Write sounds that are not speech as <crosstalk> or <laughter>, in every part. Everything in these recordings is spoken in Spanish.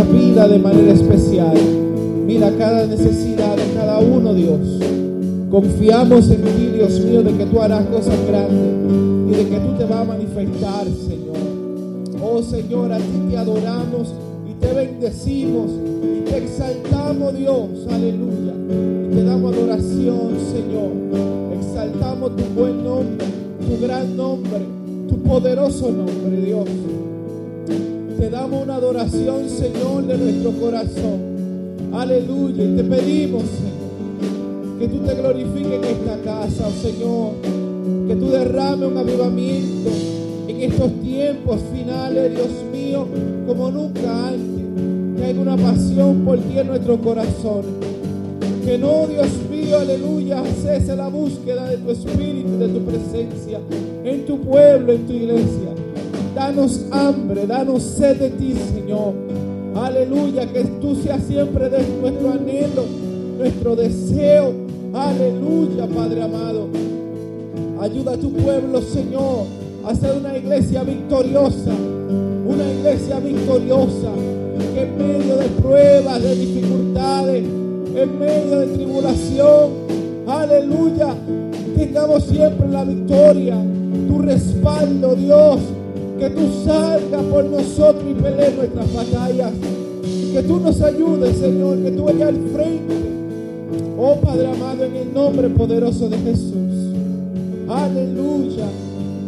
vida de manera especial. Mira cada necesidad de cada uno, Dios. Confiamos en ti, Dios mío, de que tú harás cosas grandes y de que tú te vas a manifestar, Señor. Oh Señor, a ti te adoramos y te bendecimos y te exaltamos, Dios. Aleluya. Y te damos adoración, Señor. Exaltamos tu buen nombre, tu gran nombre, tu poderoso nombre, Dios. Te damos una adoración, Señor, de nuestro corazón. Aleluya. Y te pedimos, Señor, que tú te glorifiques en esta casa, oh Señor. Que tú derrame un avivamiento en estos tiempos finales, Dios mío, como nunca antes. Que haya una pasión por ti en nuestro corazón. Que no, Dios mío, aleluya, cese la búsqueda de tu espíritu, de tu presencia en tu pueblo, en tu iglesia. Danos hambre, danos sed de ti, Señor. Aleluya, que tú seas siempre nuestro anhelo, nuestro deseo. Aleluya, Padre amado. Ayuda a tu pueblo, Señor, a ser una iglesia victoriosa. Una iglesia victoriosa que en medio de pruebas, de dificultades, en medio de tribulación, aleluya, tengamos siempre la victoria, tu respaldo, Dios, que tú salgas por nosotros y pelees nuestras batallas. Que tú nos ayudes, Señor, que tú vayas al frente. Oh Padre amado, en el nombre poderoso de Jesús. Aleluya.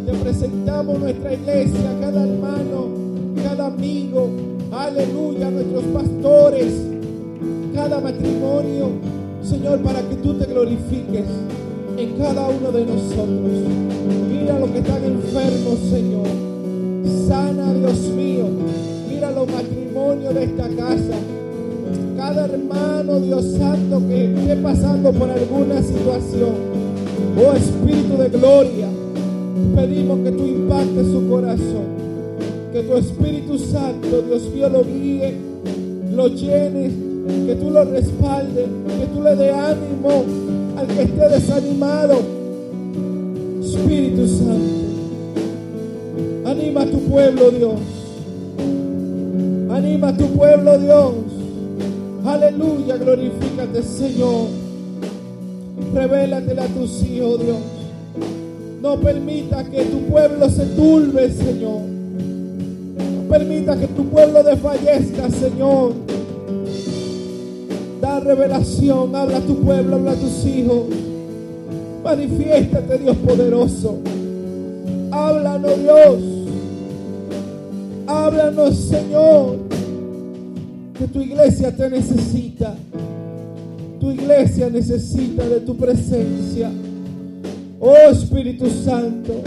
Te presentamos nuestra iglesia, cada hermano, cada amigo. Aleluya, nuestros pastores, cada matrimonio. Señor, para que tú te glorifiques en cada uno de nosotros. Mira los que están enfermos, Señor. Sana, Dios mío. Mira los matrimonios de esta casa. Cada hermano, Dios Santo, que esté pasando por alguna situación. Oh Espíritu de gloria, pedimos que tú impactes su corazón. Que tu Espíritu Santo, Dios mío, lo guíe, lo llene, que tú lo respaldes, que tú le dé ánimo al que esté desanimado. Espíritu Santo. Anima a tu pueblo, Dios. Anima a tu pueblo, Dios. Aleluya, glorifícate, Señor. Revélatela a tus hijos, Dios. No permita que tu pueblo se turbe, Señor. No permita que tu pueblo desfallezca, Señor. Da revelación, habla a tu pueblo, habla a tus hijos. Manifiéstate, Dios poderoso. Háblanos, Dios. Háblanos, Señor, que tu iglesia te necesita. Tu iglesia necesita de tu presencia. Oh Espíritu Santo,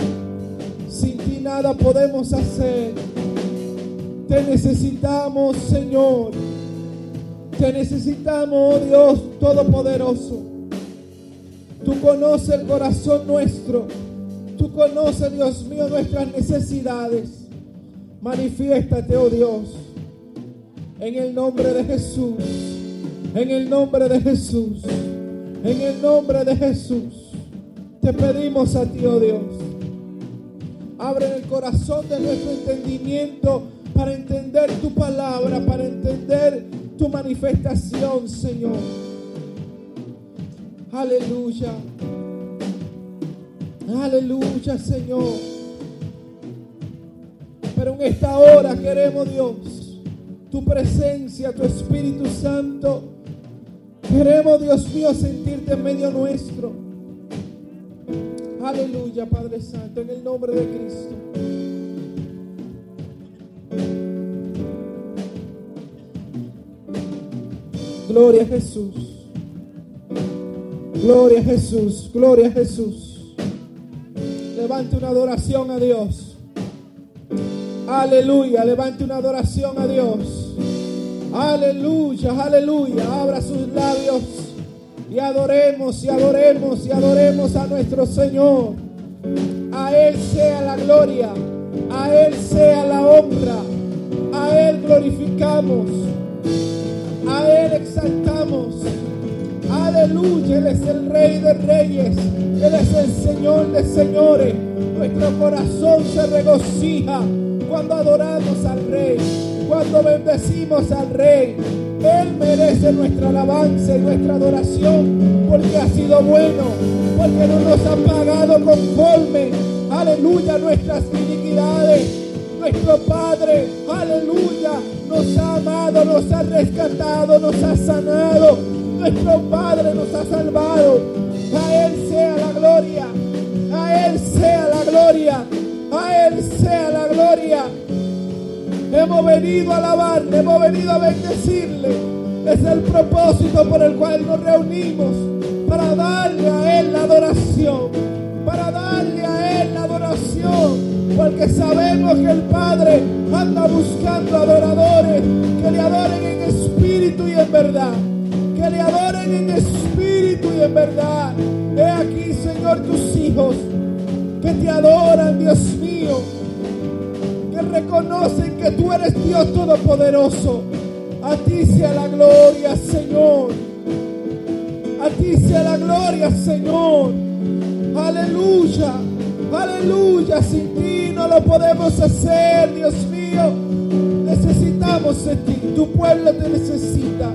sin ti nada podemos hacer. Te necesitamos, Señor. Te necesitamos, oh Dios Todopoderoso. Tú conoces el corazón nuestro. Tú conoces, Dios mío, nuestras necesidades. Manifiéstate, oh Dios, en el nombre de Jesús, en el nombre de Jesús, en el nombre de Jesús. Te pedimos a ti, oh Dios, abre el corazón de nuestro entendimiento para entender tu palabra, para entender tu manifestación, Señor. Aleluya. Aleluya, Señor. Pero en esta hora queremos, Dios, tu presencia, tu Espíritu Santo. Queremos, Dios mío, sentirte en medio nuestro. Aleluya, Padre Santo, en el nombre de Cristo. Gloria a Jesús. Gloria a Jesús. Gloria a Jesús. Levante una adoración a Dios. Aleluya. Levante una adoración a Dios. Aleluya. Aleluya. Abra sus labios. Y adoremos y adoremos y adoremos a nuestro Señor. A Él sea la gloria. A Él sea la honra. A Él glorificamos. A Él exaltamos. Aleluya, Él es el Rey de Reyes. Él es el Señor de Señores. Nuestro corazón se regocija cuando adoramos al Rey. cuando bendecimos al Rey. Él merece nuestra alabanza y nuestra adoración porque ha sido bueno, porque no nos ha pagado conforme, aleluya, nuestras iniquidades. Nuestro Padre, aleluya, nos ha amado, nos ha rescatado, nos ha sanado. Nuestro Padre nos ha salvado. A Él sea la gloria, a Él sea la gloria, a Él sea la gloria. Hemos venido a alabarle, hemos venido a bendecirle. Es el propósito por el cual nos reunimos para darle a Él la adoración, para darle a Él la adoración, porque sabemos que el Padre anda buscando adoradores que le adoren en espíritu y en verdad, que le adoren en espíritu y en verdad. He aquí, Señor, tus hijos que te adoran, Dios mío reconocen que tú eres Dios Todopoderoso. A ti sea la gloria, Señor. A ti sea la gloria, Señor. Aleluya. Aleluya. Sin ti no lo podemos hacer, Dios mío. Necesitamos de ti. Tu pueblo te necesita.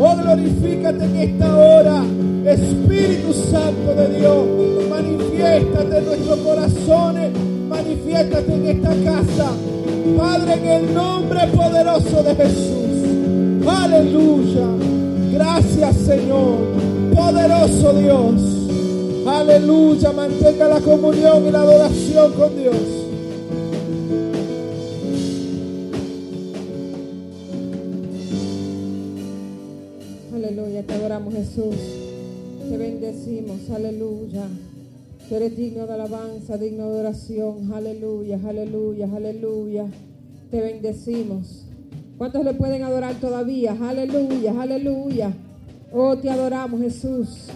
Oh, glorifícate en esta hora. Espíritu Santo de Dios. Manifiéstate en nuestros corazones manifiéstate en esta casa. Padre, en el nombre poderoso de Jesús. Aleluya. Gracias, Señor. Poderoso Dios. Aleluya. Mantenga la comunión y la adoración con Dios. Aleluya. Te adoramos, Jesús. Te bendecimos. Aleluya. Tú eres digno de alabanza, digno de oración. Aleluya, aleluya, aleluya. Te bendecimos. ¿Cuántos le pueden adorar todavía? Aleluya, aleluya. Oh, te adoramos, Jesús.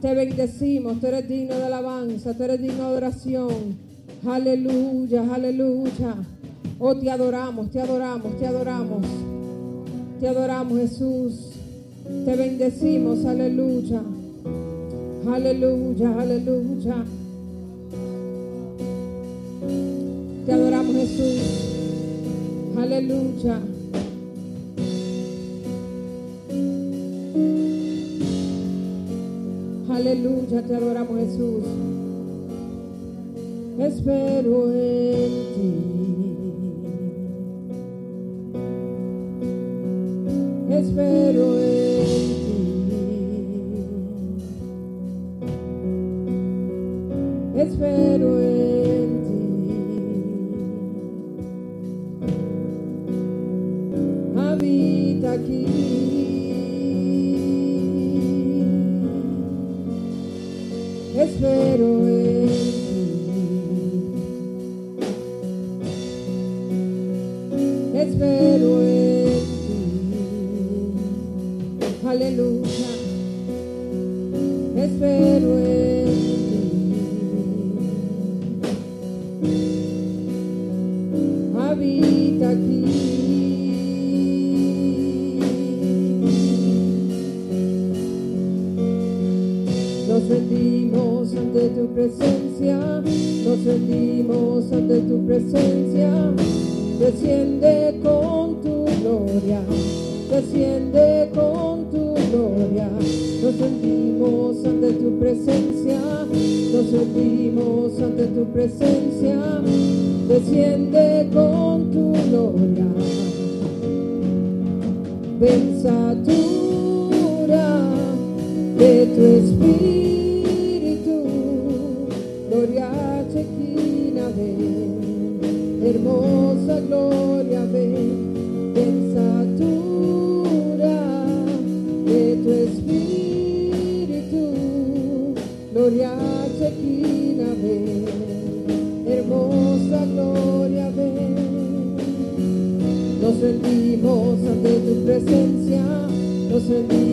Te bendecimos. Tú eres digno de alabanza, tú eres digno de oración. Aleluya, aleluya. Oh, te adoramos, te adoramos, te adoramos. Te adoramos, Jesús. Te bendecimos, aleluya. Aleluya, aleluya. Te adoramos Jesús. Aleluya. Aleluya, te adoramos Jesús. Espero en ti. Espero en nos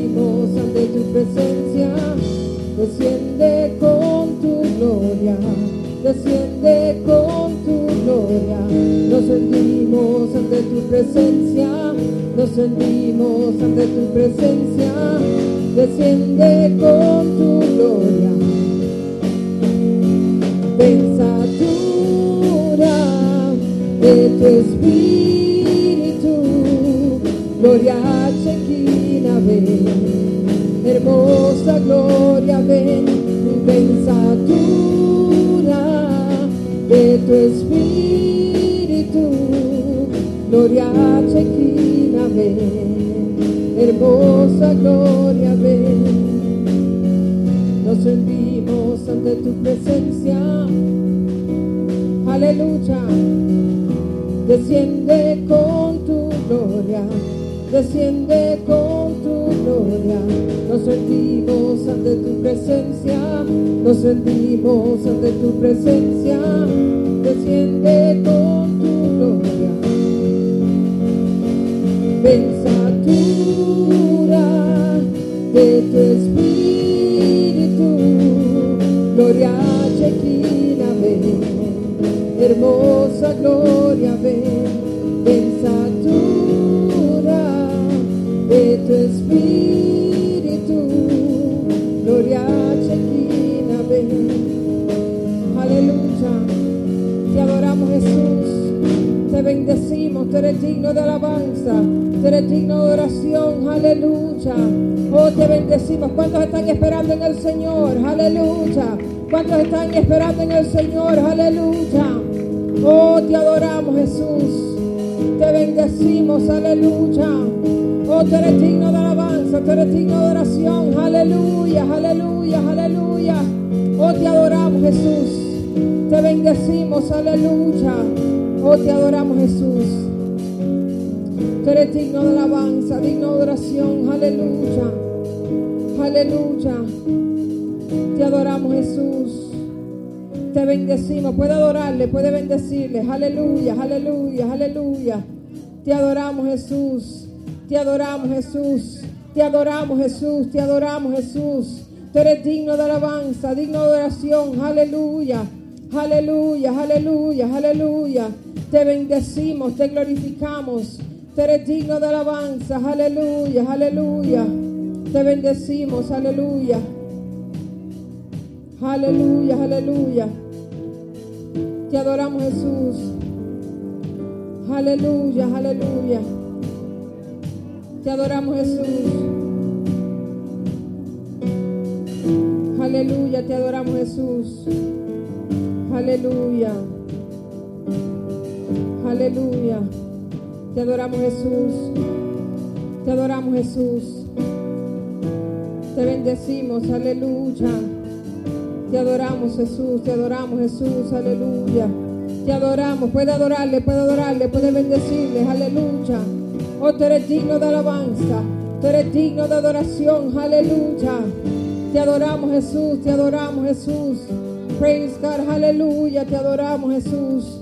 Oh, te adoramos, Jesús. Te bendecimos, aleluya. Oh, te adoramos, Jesús. Tú eres digno de alabanza, digno de oración. Aleluya. Aleluya. Te adoramos, Jesús. Te bendecimos. Puede adorarle, puede bendecirle. Aleluya, aleluya, aleluya. Te adoramos, Jesús. Te adoramos, Jesús. Te adoramos, Jesús. Te adoramos, Jesús. Tú eres digno de alabanza, digno de oración. Aleluya. Aleluya, aleluya, aleluya. Te bendecimos, te glorificamos. Tú eres digno de alabanza. Aleluya, aleluya. Te bendecimos, aleluya. Aleluya, aleluya. Te adoramos, Jesús. Aleluya, aleluya. Te adoramos, Jesús. Aleluya, te adoramos, Jesús. Aleluya. Aleluya. Te adoramos, Jesús. Te adoramos, Jesús. Te bendecimos, aleluya. Te adoramos, Jesús. Te adoramos, Jesús. Aleluya. Te adoramos. Puede adorarle, puede adorarle, puede bendecirle. Aleluya. Oh, tú eres digno de alabanza. Tú eres digno de adoración. Aleluya. Te adoramos, Jesús. Te adoramos, Jesús. Praise God. Aleluya. Te adoramos, Jesús.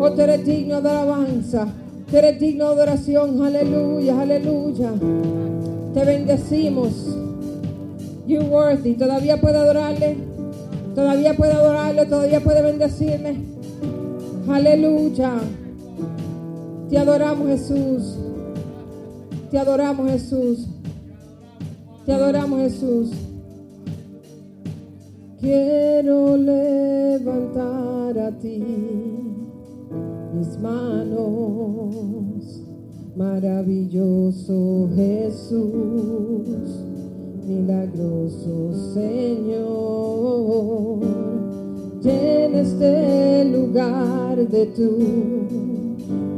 Oh, tú eres digno de alabanza. Tú eres digno de adoración. Aleluya. Aleluya. Te bendecimos. You worthy. Todavía puede adorarle. Todavía puede adorarle. Todavía puede bendecirme. Aleluya. Te adoramos Jesús. Te adoramos Jesús. Te adoramos Jesús. Quiero levantar a ti mis manos. Maravilloso Jesús milagroso Señor, llena este lugar de tu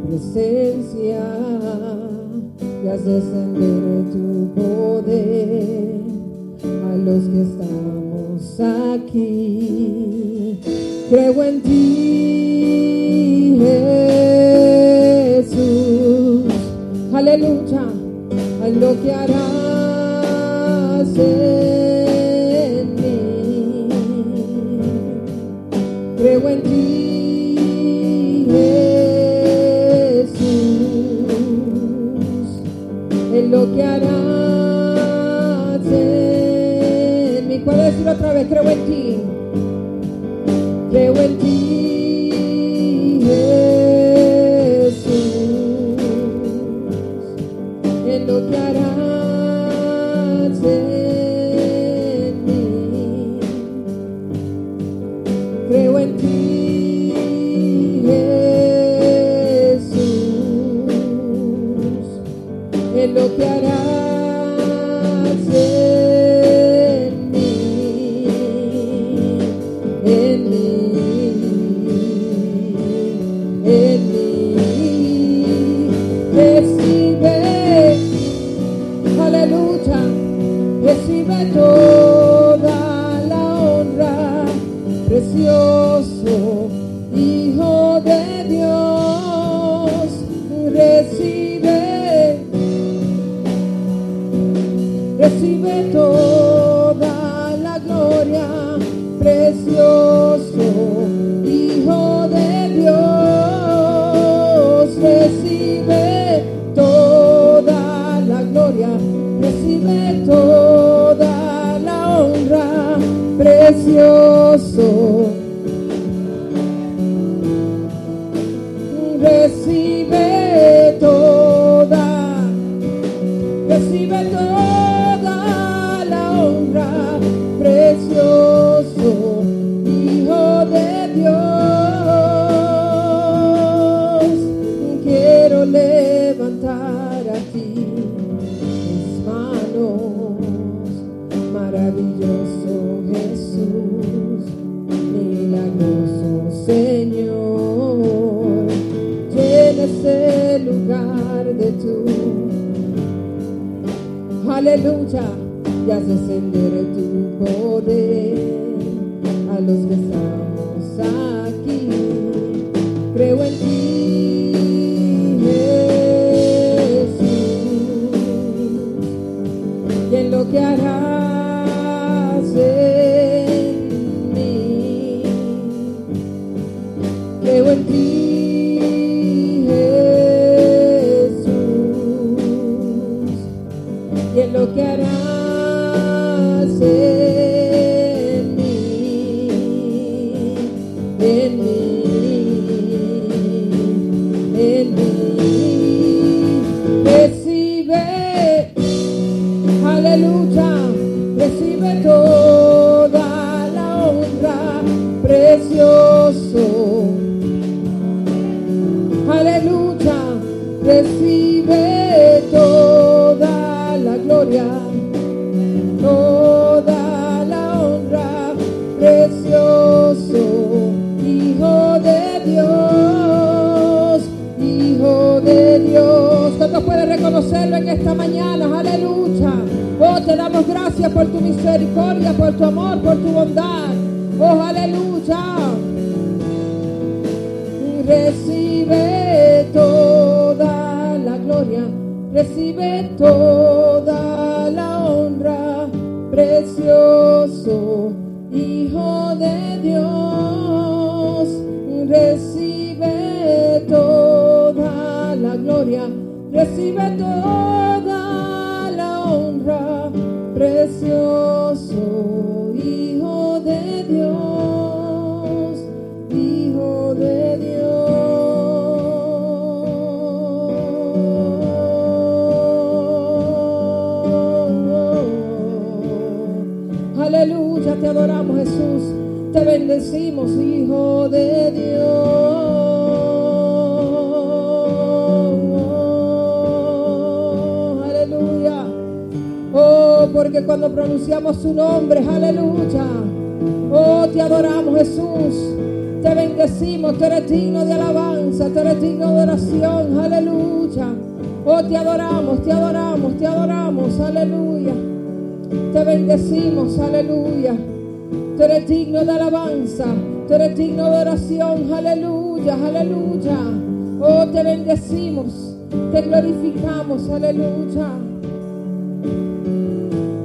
presencia y haz descender tu poder los que estamos aquí. Creo en ti, Jesús. Aleluya, a lo que harás en mí. Creo en ti, vez, creo en aquí mis manos, maravilloso Jesús, milagroso Señor, llena ese lugar de tu aleluya, y haz descender tu poder a los que estamos aquí. Aleluya, te adoramos Jesús, te bendecimos, Hijo de Dios. Aleluya. Oh, porque cuando pronunciamos su nombre, aleluya. Oh, te adoramos Jesús. Te bendecimos, tú eres digno de alabanza, tú eres digno de oración, aleluya. Oh, te adoramos, te adoramos, te adoramos, aleluya. Te bendecimos, aleluya. Tú eres digno de alabanza, tú eres digno de oración, aleluya, aleluya. Oh, te bendecimos, te glorificamos, aleluya.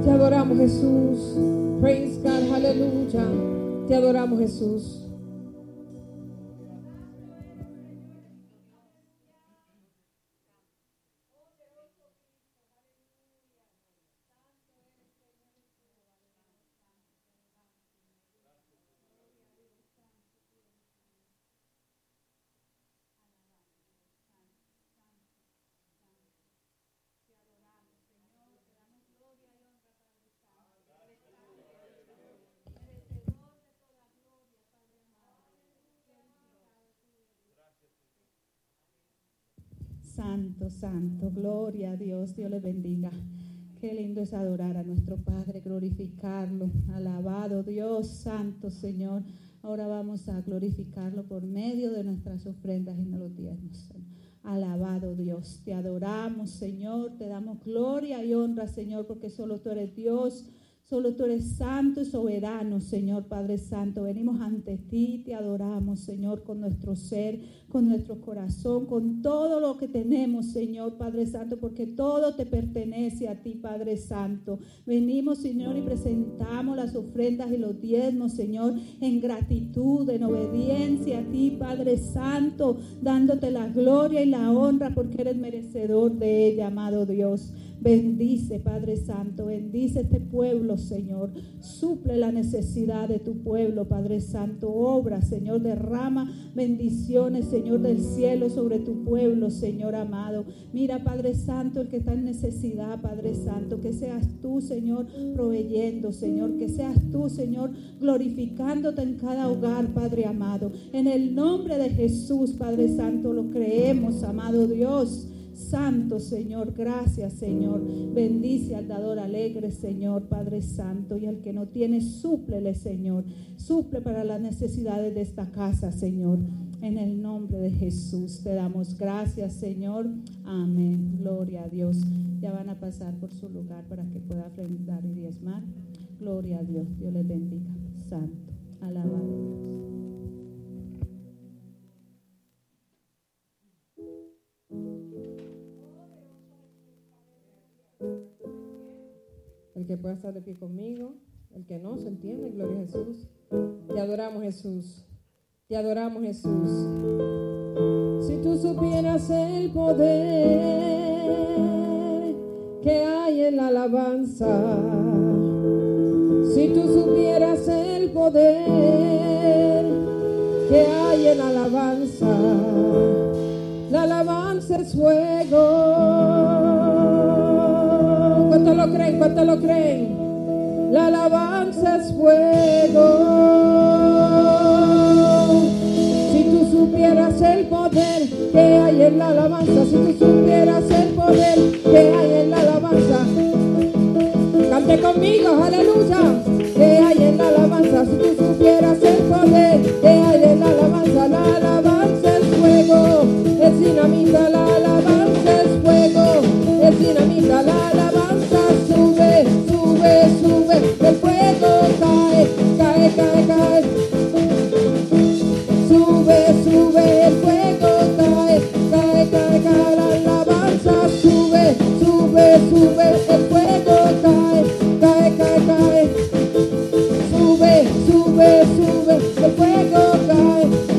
Te adoramos, Jesús. Praise God, aleluya. Te adoramos, Jesús. Santo, santo, gloria a Dios, Dios les bendiga. Qué lindo es adorar a nuestro Padre, glorificarlo, alabado Dios, santo Señor. Ahora vamos a glorificarlo por medio de nuestras ofrendas y no los diezmos. Alabado Dios, te adoramos Señor, te damos gloria y honra Señor, porque solo tú eres Dios. Solo tú eres santo y soberano, Señor Padre Santo. Venimos ante ti, te adoramos, Señor, con nuestro ser, con nuestro corazón, con todo lo que tenemos, Señor Padre Santo, porque todo te pertenece a ti, Padre Santo. Venimos, Señor, y presentamos las ofrendas y los diezmos, Señor, en gratitud, en obediencia a ti, Padre Santo, dándote la gloria y la honra porque eres merecedor de ella, amado Dios. Bendice, Padre Santo, bendice este pueblo, Señor. Suple la necesidad de tu pueblo, Padre Santo. Obra, Señor, derrama bendiciones, Señor, del cielo sobre tu pueblo, Señor amado. Mira, Padre Santo, el que está en necesidad, Padre Santo, que seas tú, Señor, proveyendo, Señor, que seas tú, Señor, glorificándote en cada hogar, Padre amado. En el nombre de Jesús, Padre Santo, lo creemos, amado Dios. Santo, Señor. Gracias, Señor. Bendice al dador alegre, Señor, Padre Santo. Y al que no tiene, súplele, Señor. Suple para las necesidades de esta casa, Señor. En el nombre de Jesús te damos gracias, Señor. Amén. Gloria a Dios. Ya van a pasar por su lugar para que pueda ofrendar y diezmar. Gloria a Dios. Dios les bendiga. Santo. Alabado Dios. El que pueda estar de pie conmigo, el que no se entiende, gloria a Jesús. Te adoramos Jesús. Te adoramos Jesús. Si tú supieras el poder que hay en la alabanza, si tú supieras el poder que hay en la alabanza, la alabanza es fuego ¿Cuántos creen? ¿Cuántos lo creen? La alabanza es fuego. Si tú supieras el poder que hay en la alabanza, si tú supieras el poder que hay en la alabanza, cante conmigo, aleluya, que hay en la alabanza, si tú supieras el poder que hay en la alabanza, la alabanza es fuego, es dinamita, la alabanza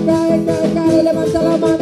cae, cae, cae. Levanta la mano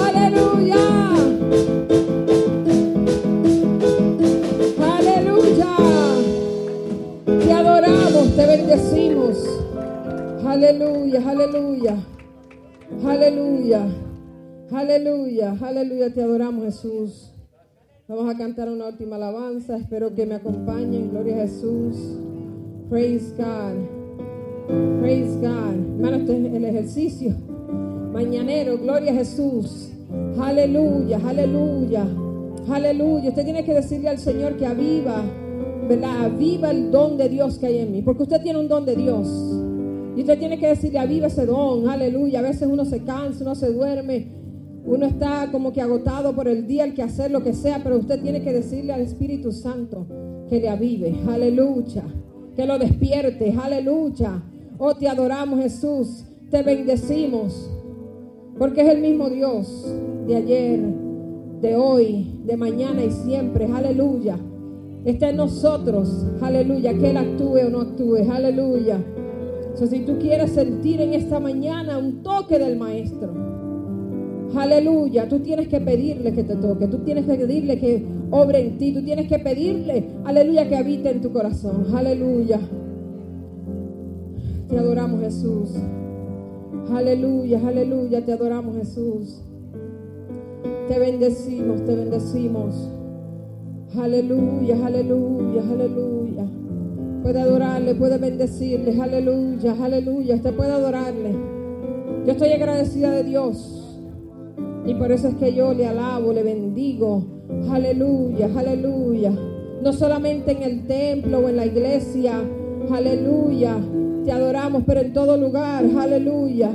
aleluya. Aleluya. Te adoramos, te bendecimos. Aleluya, aleluya. Aleluya. Aleluya, aleluya, te adoramos Jesús. Vamos a cantar una última alabanza. Espero que me acompañen. Gloria a Jesús. Praise God. Praise God. Hermano, este es el ejercicio mañanero. Gloria a Jesús. Aleluya, aleluya. Aleluya. Usted tiene que decirle al Señor que aviva, ¿verdad? Aviva el don de Dios que hay en mí. Porque usted tiene un don de Dios. Y usted tiene que decirle, aviva ese don. Aleluya. A veces uno se cansa, uno se duerme. Uno está como que agotado por el día, el que hacer lo que sea, pero usted tiene que decirle al Espíritu Santo que le avive. Aleluya. Que lo despierte. Aleluya. Oh, te adoramos Jesús. Te bendecimos. Porque es el mismo Dios de ayer, de hoy, de mañana y siempre. Aleluya. Está en nosotros. Aleluya. Que Él actúe o no actúe. Aleluya. So, si tú quieres sentir en esta mañana un toque del Maestro. Aleluya, tú tienes que pedirle que te toque, tú tienes que pedirle que obre en ti, tú tienes que pedirle, aleluya, que habite en tu corazón. Aleluya. Te adoramos Jesús. Aleluya, aleluya, te adoramos Jesús. Te bendecimos, te bendecimos. Aleluya, aleluya, aleluya. Puede adorarle, puede bendecirle. Aleluya, aleluya. Usted puede adorarle. Yo estoy agradecida de Dios. Y por eso es que yo le alabo, le bendigo. Aleluya, aleluya. No solamente en el templo o en la iglesia. Aleluya. Te adoramos, pero en todo lugar. Aleluya.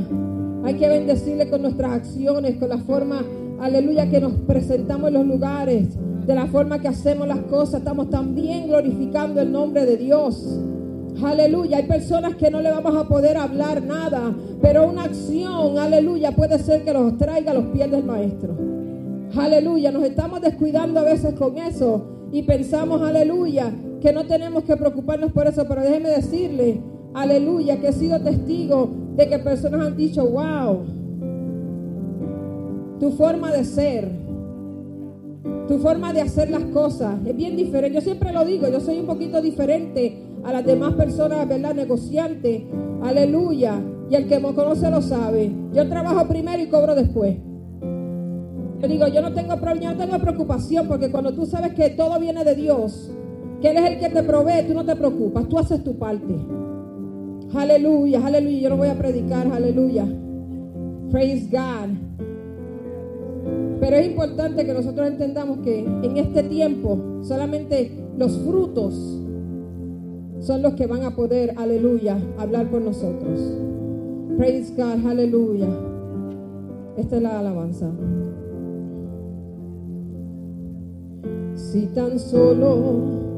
Hay que bendecirle con nuestras acciones, con la forma, aleluya, que nos presentamos en los lugares, de la forma que hacemos las cosas. Estamos también glorificando el nombre de Dios. Aleluya. Hay personas que no le vamos a poder hablar nada, pero una acción, aleluya, puede ser que los traiga a los pies del maestro. Aleluya. Nos estamos descuidando a veces con eso y pensamos, aleluya, que no tenemos que preocuparnos por eso, pero déjeme decirle, aleluya, que he sido testigo de que personas han dicho, wow, tu forma de ser, tu forma de hacer las cosas es bien diferente. Yo siempre lo digo, yo soy un poquito diferente a las demás personas, ¿verdad? Negociantes, aleluya. Y el que me conoce lo sabe. Yo trabajo primero y cobro después. Yo digo, yo no tengo problema, no tengo preocupación, porque cuando tú sabes que todo viene de Dios, que Él es el que te provee, tú no te preocupas, tú haces tu parte. Aleluya, aleluya. Yo no voy a predicar, aleluya. Praise God. Pero es importante que nosotros entendamos que en este tiempo solamente los frutos son los que van a poder, aleluya, hablar por nosotros. Praise God, aleluya. Esta es la alabanza. Si tan solo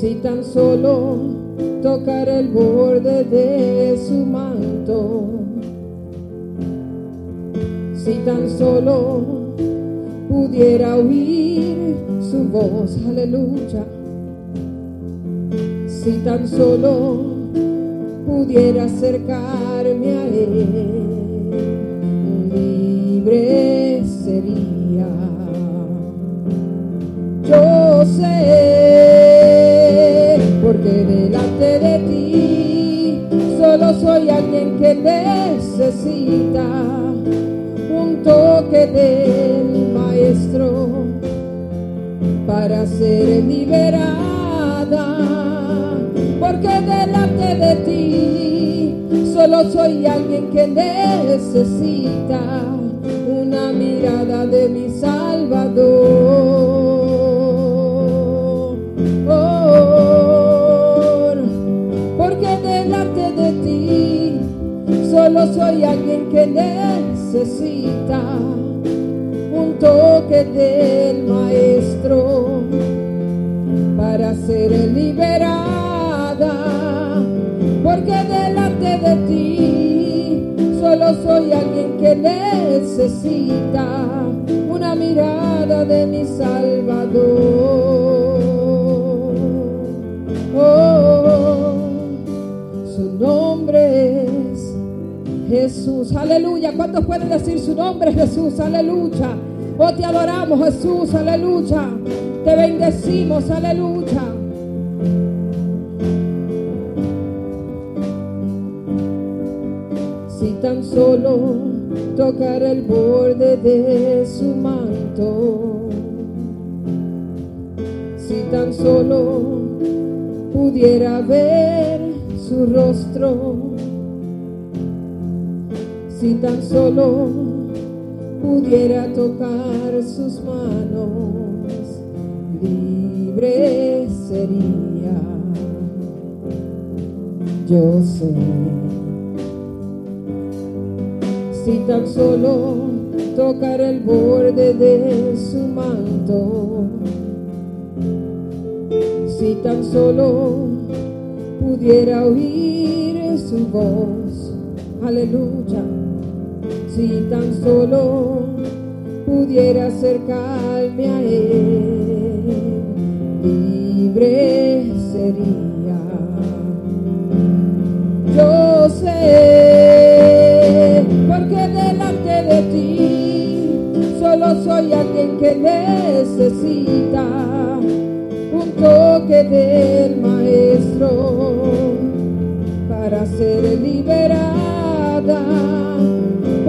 si tan solo tocar el borde de su manto, si tan solo pudiera oír su voz, aleluya, si tan solo pudiera acercarme a él, libre sería. Yo sé, de ti solo soy alguien que necesita un toque del maestro para ser liberada, porque delante de ti solo soy alguien que necesita una mirada de mi Salvador. Soy alguien que necesita un toque del maestro para ser liberada, porque delante de ti solo soy alguien que necesita una mirada de mi Salvador. Oh, su nombre Jesús, aleluya. ¿Cuántos pueden decir su nombre es Jesús? Aleluya. Oh, te adoramos, Jesús, aleluya. Te bendecimos, aleluya. Si tan solo tocar el borde de su manto, si tan solo pudiera ver su rostro, si tan solo pudiera tocar sus manos, libre sería. Yo sé, si tan solo tocar el borde de su manto, si tan solo pudiera oír su voz, aleluya si tan solo pudiera acercarme a Él, libre sería. Yo sé, porque delante de ti solo soy alguien que necesita un toque del Maestro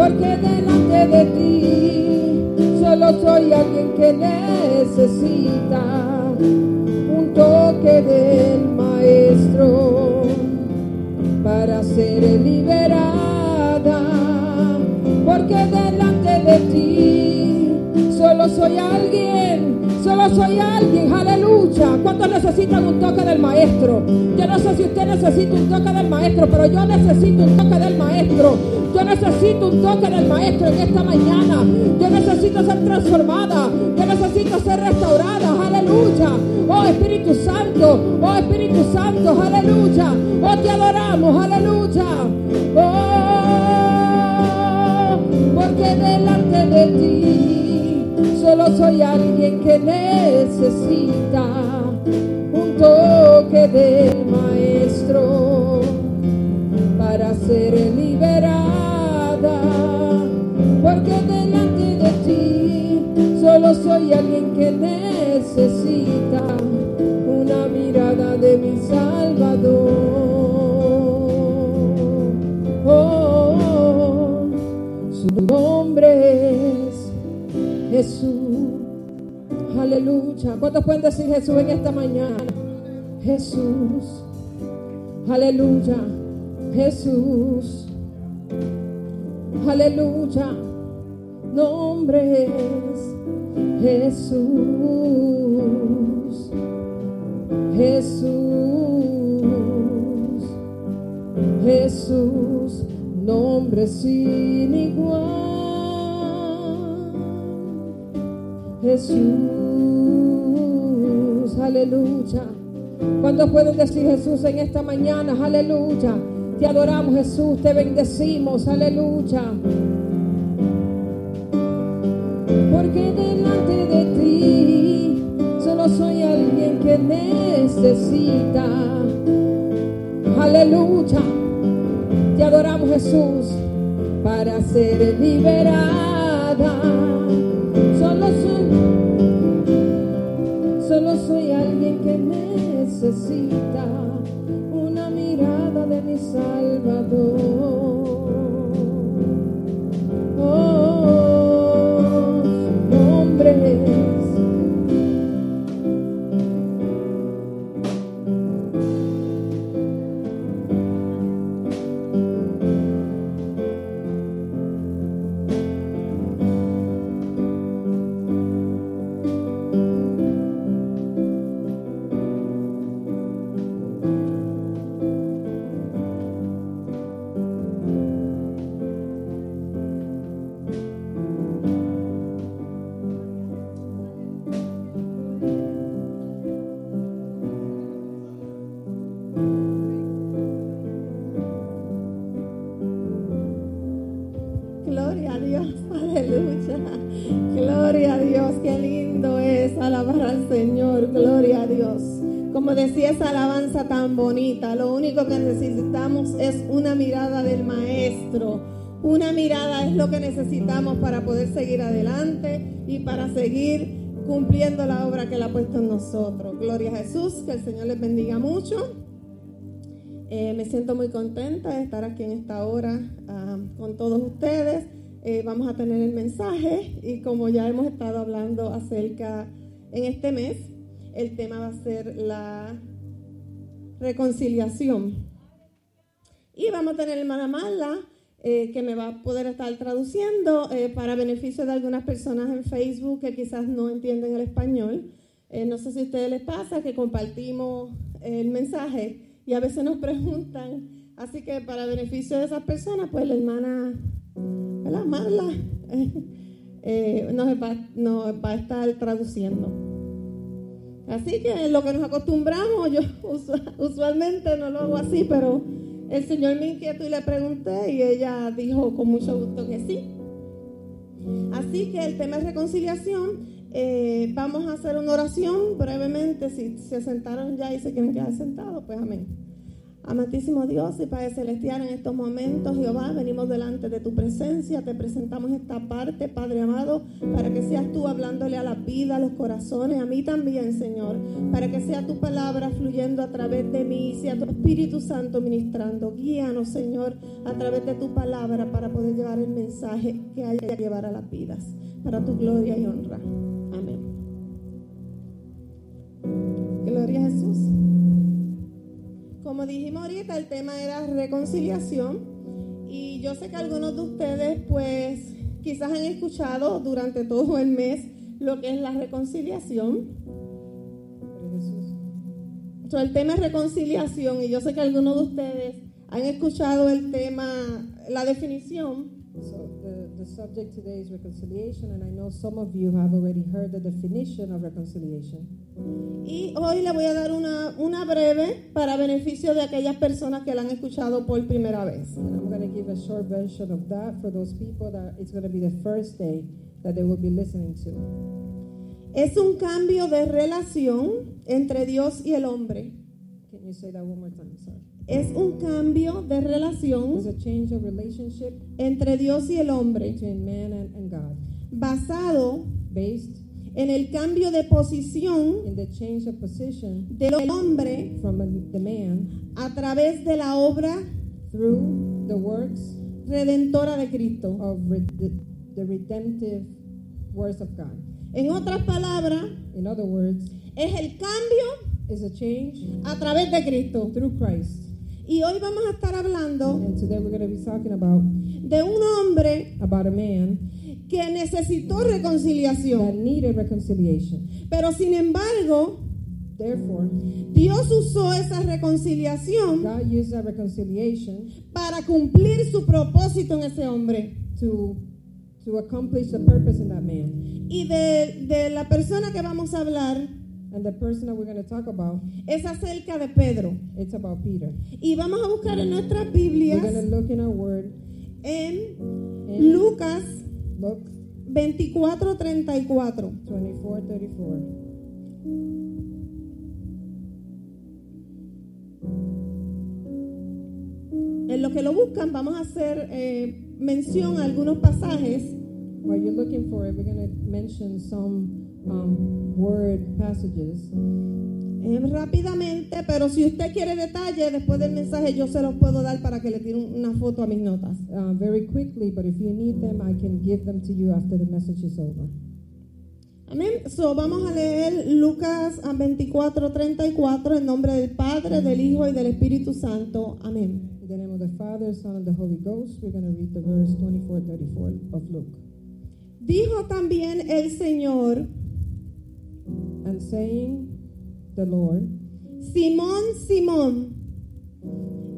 porque delante de ti solo soy alguien que necesita un toque del maestro para ser liberada, porque delante de ti solo soy alguien, solo soy alguien, aleluya. ¿Cuántos necesitan un toque del maestro? Yo no sé si usted necesita un toque del maestro, pero yo necesito un toque del maestro. Yo necesito un toque del maestro en esta mañana. Yo necesito ser transformada. Yo necesito ser restaurada. Aleluya. Oh Espíritu Santo. Oh Espíritu Santo. Aleluya. Oh te adoramos. Aleluya. Oh, porque delante de ti solo soy alguien que necesita un toque del maestro para ser liberada, soy alguien que necesita una mirada de mi Salvador. Oh, su nombre es Jesús. Aleluya. ¿Cuántos pueden decir Jesús en esta mañana? Jesús. Aleluya. Jesús. Aleluya. Nombre es Jesús. Jesús. Jesús. Nombre sin igual. Jesús. Aleluya. ¿Cuántos pueden decir Jesús en esta mañana? Aleluya. Te adoramos Jesús, te bendecimos, aleluya. Porque delante de ti solo soy alguien que necesita. Aleluya. Te adoramos Jesús para ser liberada. Solo soy, solo soy alguien que necesita una mirada de mi Salvador. Oh, bonita, lo único que necesitamos es una mirada del Maestro. Una mirada es lo que necesitamos para poder seguir adelante y para seguir cumpliendo la obra que Él ha puesto en nosotros. Gloria a Jesús, que el Señor les bendiga mucho. Eh, me siento muy contenta de estar aquí en esta hora ah, con todos ustedes. Eh, vamos a tener el mensaje y como ya hemos estado hablando acerca en este mes, el tema va a ser la reconciliación. Y vamos a tener hermana Marla, eh, que me va a poder estar traduciendo eh, para beneficio de algunas personas en Facebook que quizás no entienden el español. Eh, no sé si a ustedes les pasa que compartimos el mensaje y a veces nos preguntan, así que para beneficio de esas personas, pues la hermana ¿verdad? Marla <laughs> nos va, nos va a estar traduciendo. Así que lo que nos acostumbramos, yo <laughs> usualmente no lo hago así, pero el Señor me inquietó y le pregunté y ella dijo con mucho gusto que sí. Así que el tema es reconciliación. Eh, vamos a hacer una oración brevemente. Si se sentaron ya y se quieren quedar sentados, pues amén. Amantísimo Dios y Padre Celestial, en estos momentos, Jehová, venimos delante de tu presencia, te presentamos esta parte, Padre amado, para que seas tú hablándole a la vida, a los corazones, a mí también, Señor, para que sea tu palabra fluyendo a través de mí, sea tu Espíritu Santo ministrando. Guíanos, Señor, a través de tu palabra para poder llevar el mensaje que haya que llevar a las vidas, para tu gloria y honra. Amén. Gloria a Jesús. Como dijimos ahorita, el tema era reconciliación y yo sé que algunos de ustedes pues quizás han escuchado durante todo el mes lo que es la reconciliación. So, el tema es reconciliación y yo sé que algunos de ustedes han escuchado el tema, la definición. The, subject today is reconciliation, and I know some of you have already heard the definition of reconciliation. Y hoy le voy a dar una, una breve para beneficio de aquellas personas que la han escuchado por primera vez. And I'm going to give a short version of that for those people that it's going to be the first day that they will be listening to. Es un cambio de relación entre Dios y el hombre. Can you say that one more time? Sorry. Es un cambio de relación entre Dios y el hombre and, and God, basado based en el cambio de posición del hombre from a- the man a través de la obra through the works redentora de Cristo. of the, the redemptive works of God. En otras palabras, In other words, es el cambio is a change a través de Cristo. through Christ. Y hoy vamos a estar hablando And today we're going to be talking about de un hombre about a man que necesitó reconciliación. needed reconciliation. Pero sin embargo, Therefore, Dios usó esa reconciliación God used that reconciliation para cumplir su propósito en ese hombre. to to accomplish the purpose in that man. Y de, de la persona que vamos a hablar And the person that we're going to talk about, es acerca de Pedro. it's about Peter. Y vamos a buscar en nuestras Biblias to look in our word en in Lucas Luke 24, 34. 24, 34. En lo que lo buscan, vamos a hacer eh, mención a algunos pasajes While you're looking for it, we're going to mention some um, word passages. rápidamente, pero si usted quiere detalle, después del mensaje yo se los puedo dar para que le tire una foto a mis notas. Uh, very quickly, but if you need them, I can give them to you after the message is over. Amén. So, vamos a leer Lucas ah, 24, 34 en nombre del Padre, del Hijo y del Espíritu Santo. Amén. In the name of the Father, Son, and the Holy Ghost, we're going to read the verse 24, 34 of Luke. Dijo también el Señor, And saying, the Lord, Simón, Simón,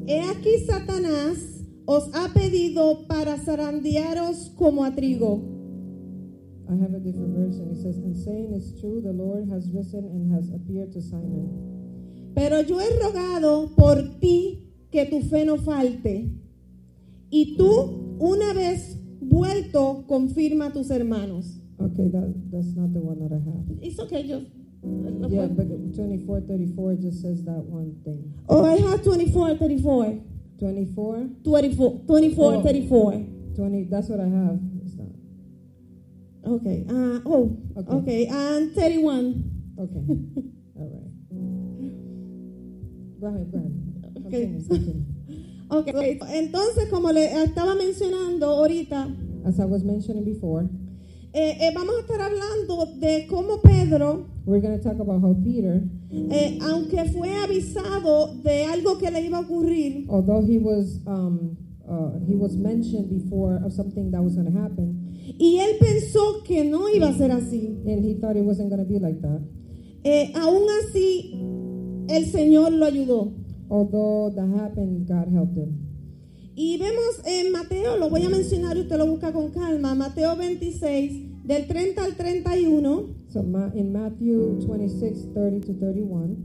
he aquí Satanás os ha pedido para zarandearos como a trigo. I have a different version. It says, And saying it's true, the Lord has risen and has appeared to Simon. Pero yo he rogado por ti que tu fe no falte. Y tú, una vez vuelto, confirma a tus hermanos. Okay, that, that's not the one that I have. It's okay, just Yeah, but 24, 34 just says that one thing. Oh, I have 24, 34. 24, 24, 24 Oh. 34. 20, that's what I have. It's not. Okay. Uh, oh, Okay. okay. And 31. Okay. <laughs> All right. Go ahead, go ahead. Okay. Continue, continue. <laughs> Okay. Entonces, como le estaba mencionando ahorita, As I was mentioning before, eh, eh, vamos a estar hablando de cómo Pedro, we're going to talk about how Peter, eh, aunque fue avisado de algo que le iba a ocurrir, although he was um, uh, he was mentioned before of something that was going to happen, y él pensó que no iba a ser así, and he thought it wasn't going to be like that. eh, aún así el Señor lo ayudó. Although that happened, God helped him. Y vemos en Mateo, lo voy a mencionar y usted lo busca con calma, Mateo 26, del 30 al 31, So in Matthew 26, 30 to 31,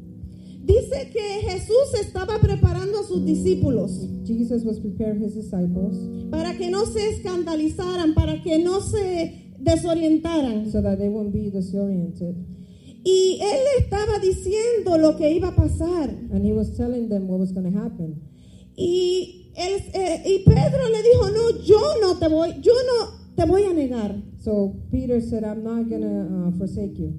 dice que Jesús estaba preparando a sus discípulos Jesus was preparing his disciples para que no se escandalizaran, para que no se desorientaran. so that they wouldn't be disoriented. Y él le estaba diciendo lo que iba a pasar. And he was telling them what was going to happen. Y, él, eh, y Pedro le dijo, no, yo no te voy, yo no te voy a negar. So Peter said, I'm not going to uh, forsake you.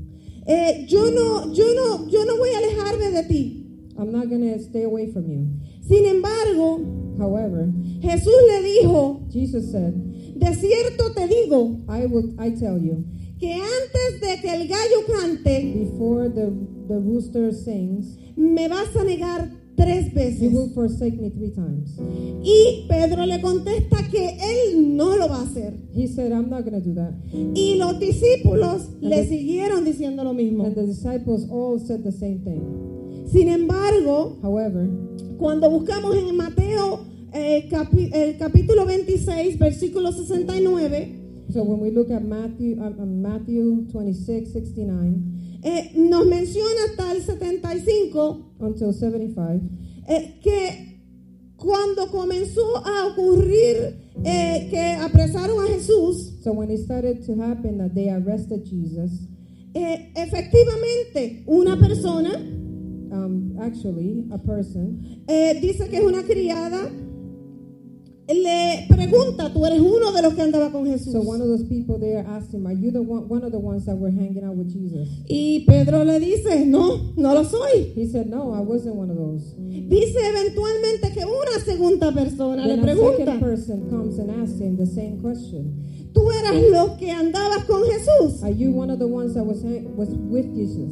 Eh, yo no, yo no, yo no voy a alejarme de ti. I'm not going to stay away from you. Sin embargo, However, Jesús le dijo, Jesus said, de cierto te digo, I will I tell you, que antes de que el gallo cante, before the the rooster sings, me vas a negar tres you veces. will forsake me three times. Y Pedro le contesta que él no lo va a hacer. He said, I'm not going to do that. Y los discípulos le the- siguieron diciendo lo mismo. And the disciples all said the same thing. Sin embargo, However, cuando buscamos en Mateo eh, capi- el capítulo 26, versículo 69, so when we look at Matthew um, um, Matthew 26, 69 eh, nos menciona hasta el 75 until 75, eh, que cuando comenzó a ocurrir eh, que apresaron a Jesús, so when it started to happen that they arrested Jesus, eh, efectivamente una persona, um, actually a person eh, dice que es una criada, le pregunta, tú eres uno de los que andaba con Jesús. So one of those people there asked him, "Are you the one, one of the ones that were hanging out with Jesus?" Y Pedro le dice, no, no lo soy. He said, "No, I wasn't one of those." Dice eventualmente que una segunda persona le Then a second pregunta, person comes and asks him the same question: tú eras los que andabas con Jesús. Are you one of the ones that was was with Jesus?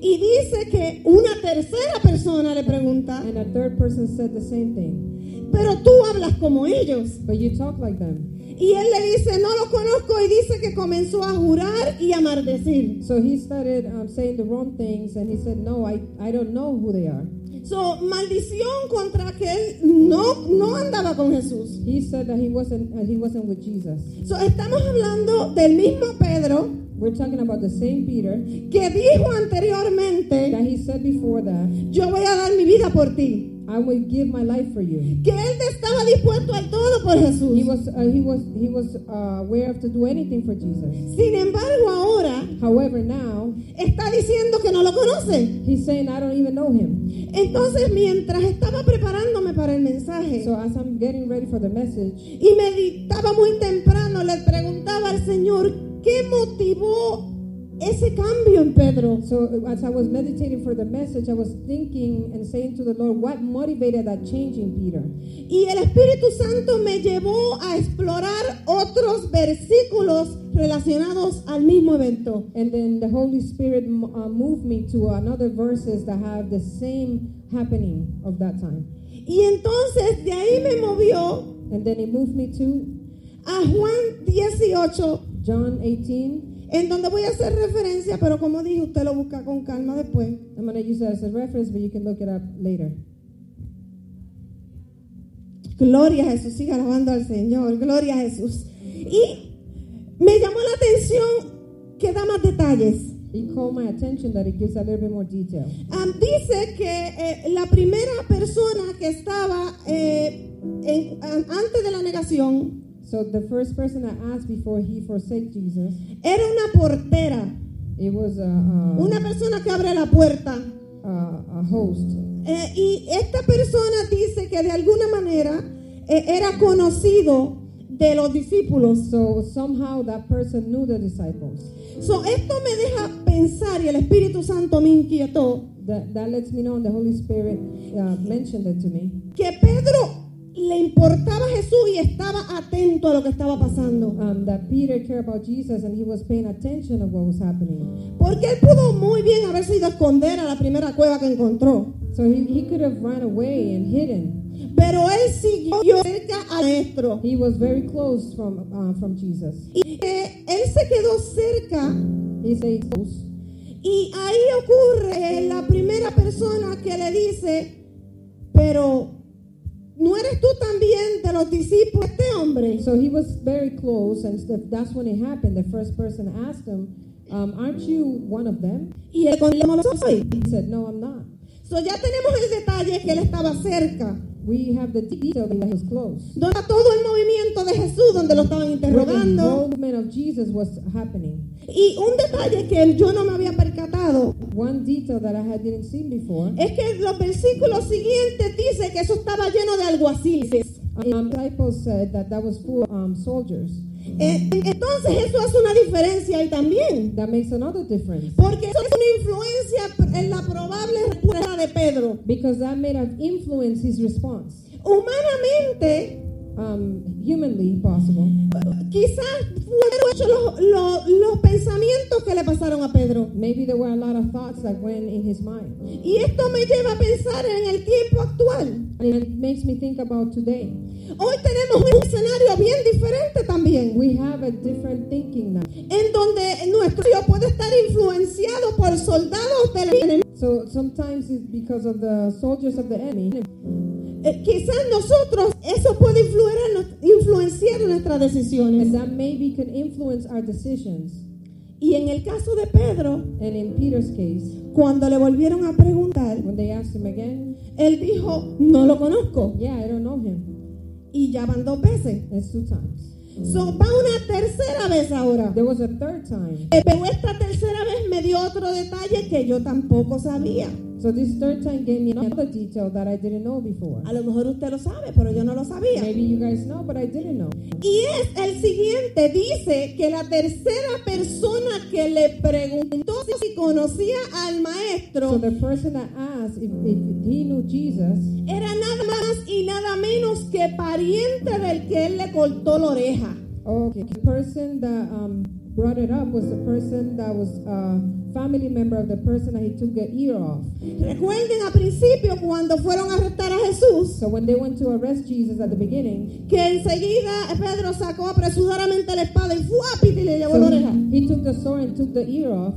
Y dice que una tercera persona le pregunta, And a third person said the same thing. Pero tú hablas como ellos. But you talk like them. Y él le dice, no los conozco y dice que comenzó a jurar y a maldecir. So he started um, saying the wrong things, and he said, "No, I, I don't know who they are." So, maldición contra que él no, no andaba con Jesús. He said that he wasn't uh, he wasn't with Jesus. So, estamos hablando del mismo Pedro We're talking about the same Peter que dijo that anteriormente, he said before that, yo voy a dar mi vida por ti. "I will give my life for you." Que él estaba dispuesto al todo por Jesús. He was uh, he was he was uh, aware of to do anything for Jesus. Sin embargo, ahora However, now está diciendo que no lo conoce. he's saying, "I don't even know him." Entonces, mientras estaba preparándome para el mensaje So as I'm getting ready for the message, y meditaba muy temprano, le preguntaba al Señor, ¿qué motivó ese cambio en Pedro? so as I was meditating for the message, I was thinking and saying to the Lord, "What motivated that change in Peter?" Y el Espíritu Santo me llevó a explorar otros versículos relacionados al mismo evento. And then the Holy Spirit uh, moved me to another verses that have the same happening of that time. Y entonces de ahí me movió And then it moved me to a Juan 18, John 18. En donde voy a hacer referencia, pero como dije, usted lo busca con calma después. I'm going to use that as a reference, but you can look it up later. Gloria a Jesús, siga alabando al Señor, gloria a Jesús. Y me llamó la atención que da más detalles. It called my attention that it gives a little bit more detail. Am, dice que eh, la primera persona que estaba eh, en- an- antes de la negación So the first person I asked before he forsake Jesus era una portera. It was a, a, una persona que abre la puerta. a, a host. Eh, y esta persona dice que de alguna manera eh, era conocido de los discípulos. So somehow that person knew the disciples. So, esto me deja pensar y el Espíritu Santo me inquietó That, that lets me know, the Holy Spirit uh, mentioned it to me, que Pedro le importaba a Jesús y estaba atento a lo que estaba pasando. um, that Peter cared about Jesus and he was paying attention of what was happening. Porque él pudo muy bien haberse ido a esconder a la primera cueva que encontró. So he, he could have run away and hidden. Pero él siguió cerca al maestro. He was very close from uh, from Jesus. Y eh, él se quedó cerca He stayed close. y ahí ocurre la primera persona que le dice, pero ¿no eres tú también de los discípulos de este hombre? So he was very close, and that's when it happened. The first person asked him, um, "Aren't you one of them?" Y él contestó, "No lo soy. He said, "No, I'm not." So, ya tenemos el detalle que él estaba cerca. We have the detail that he was close. Donde todo el movimiento de Jesús, donde lo estaban Where the of Jesus was happening. Y un detalle que yo no me había percatado One detail that I had didn't see before. es que los versículos siguientes dice que eso estaba lleno de alguaciles. Um, disciples said that that was full um, soldiers. Eh, entonces eso hace una diferencia ahí también. That makes another difference Porque eso es una influencia en la probable respuesta de Pedro. because that made have influence his response. Humanamente, Um, humanly possible. quizás los, los- los pensamientos que le pasaron a Pedro. Maybe there were a lot of thoughts that went in his mind. Y esto me lleva a pensar en el tiempo actual. And it makes me think about today. Hoy tenemos un escenario bien diferente también, We have a different thinking now. en donde nuestro Dios puede estar influenciado por soldados del enemigo. So sometimes it's because of the soldiers of the enemy. Eh, quizás nosotros eso puede influir influenciar en nuestras decisiones. And that maybe can influence our decisions. Y en el caso de Pedro, And in Peter's case, cuando le volvieron a preguntar, when they asked him again, él dijo, no lo conozco. yeah, I don't know him. Y ya van dos veces. Two times. So, va una tercera vez ahora. There was a third time. Pero esta tercera vez me dio otro detalle que yo tampoco sabía. So this third time gave me another detail that I didn't know before. A lo mejor usted lo sabe, pero yo no lo sabía. Maybe you guys know, but I didn't know. Y es el siguiente, dice que la tercera persona que le preguntó si conocía al So the person that asked if, if he knew Jesus era nada más y nada menos que pariente del que él le cortó la oreja. Okay, the person that um, brought it up was the person that was a family member of the person that he took the ear off. Recuerden al principio cuando fueron a arrestar a Jesús, So when they went to arrest Jesus at the beginning, que enseguida Pedro sacó apresuradamente la espada y fue y le llevó so la oreja. he, he took the sword and took the ear off.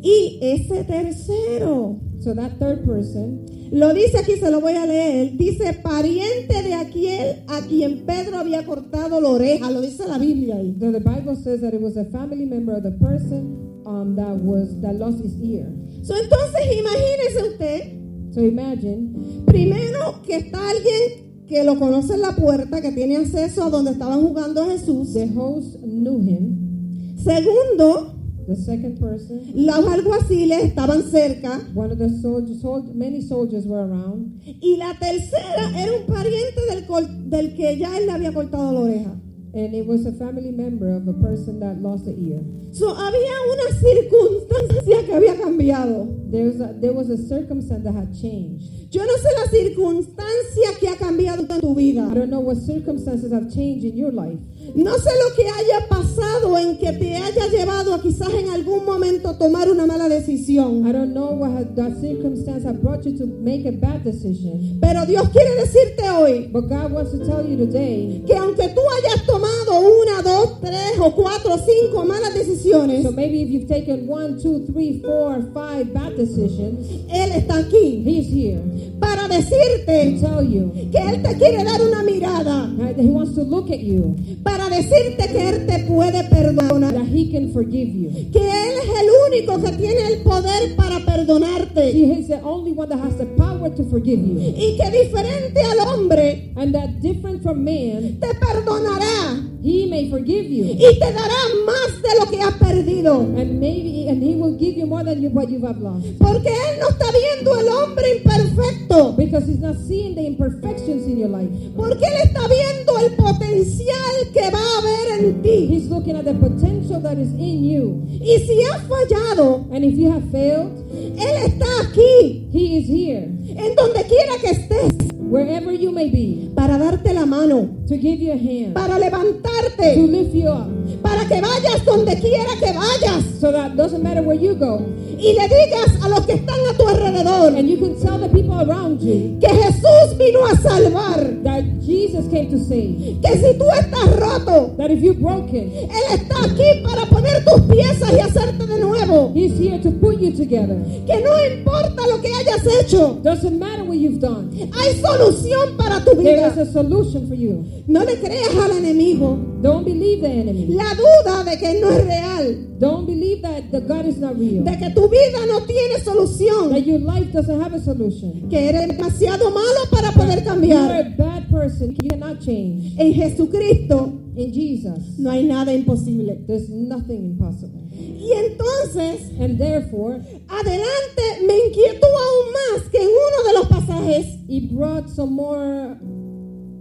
Y ese tercero, So that third person, lo dice aquí, se lo voy a leer, dice pariente de aquel a quien Pedro había cortado la oreja, lo dice la Biblia ahí. so the Bible says that it was a family member of the person um, that was that lost his ear. So, entonces imagínese usted, So imagine primero que está alguien que lo conoce en la puerta, que tiene acceso a donde estaban jugando a Jesús. the host knew him. Segundo, The second person, los alguaciles estaban cerca. one of the soldiers, sol- many soldiers were around. Y la tercera era un pariente del, col- del que ya él le había cortado la oreja. And it was a family member of a person that lost the ear. So, había una circunstancia que había cambiado. There was a, there was a circumstance that had changed. Yo no sé la circunstancia que ha cambiado en tu vida. I don't know what circumstances have changed in your life. No sé lo que haya pasado en que te haya llevado a quizás en algún momento tomar una mala decisión. I don't know what that circumstance brought you to make a bad decision. Pero Dios quiere decirte hoy But God wants to tell you today. que aunque tú hayas tomado una, dos, tres o cuatro, cinco malas decisiones, So maybe if you've taken one, two, three, four, five bad decisions, Él está aquí He's here para to decirte tell you. que Él te quiere dar una mirada, right, that He wants to look at you. para decirte que Él te puede perdonar, That He can forgive you. que Él es el único que tiene el poder para perdonarte See, He's the only one that has the power to forgive you. y que diferente al hombre and that different from man, te perdonará he may forgive you. y te dará más de lo que has perdido. And maybe, and he will give you more than you, what you have lost. Porque Él no está viendo el hombre imperfecto. Because he's not seeing the imperfections in your life. Porque Él está viendo el potencial que va a haber en ti. He's looking at the potential that is in you. Y si has fallado, And if you have failed, Él está aquí, he is here, en donde quiera que estés, wherever you may be, para darte la mano, to give you a hand, para levantarte, to lift you up, para que vayas donde quiera que vayas. so that doesn't matter where you go, y le digas a los que están a tu alrededor and you can tell the people around you que Jesús vino a salvar, that Jesus came to save. que si tú estás roto, That if you're broken, Él está aquí para poner tus piezas y hacerte de nuevo. He's here to put you together. Que no importa lo que hayas hecho, Doesn't matter what you've done. hay solución para tu There is vida. a solution for you. No le creas al enemigo Don't believe the enemy. la duda de que no es real, Don't believe that the God is not real. de que tu vida no tiene solución, That your life doesn't have a solution. que eres demasiado malo para poder cambiar. You're a bad person. You cannot change. En Jesucristo In Jesus, no hay nada imposible. there's nothing impossible. Y entonces, And therefore, adelante me inquieto aún más que en uno de los pasajes, He brought some more.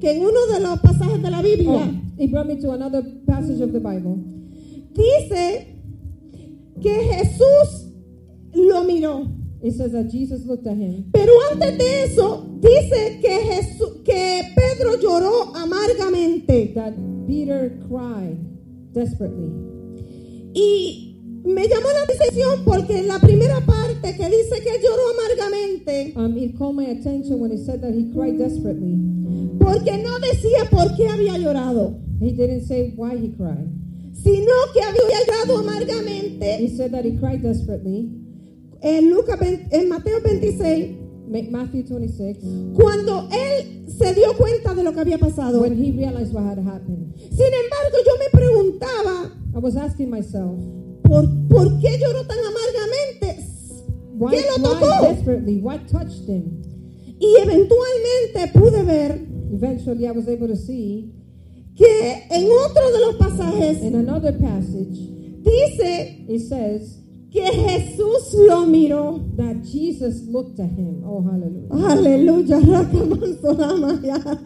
Que en uno de los pasajes de la Oh, Biblia, he brought me to another passage of the Bible. dice que Jesús lo miró. It says that Jesus looked at him. Pero antes de eso, dice que, Jesús, que Pedro lloró amargamente. That Peter cried desperately. Y me llamó la atención porque en la primera parte que dice que lloró amargamente, Um, it called my attention when he said that he cried desperately. Porque no decía por qué había llorado, He didn't say why he cried. sino que había llorado He amargamente said that he cried desperately. en, Lucas 20 en Mateo 26, Ma- Matthew 26. cuando él se dio cuenta de lo que había pasado. When he realized what had happened. Sin embargo, yo me preguntaba, I was asking myself, ¿por, por qué lloró tan amargamente? why, ¿Qué lo why tocó? desperately? What touched him? Y eventualmente pude ver Eventually, I was able to see que en otro de los pasajes in another passage, dice it says que Jesús lo miró. that Jesus looked at him. Oh, hallelujah. Aleluya, Rakamansolamaya.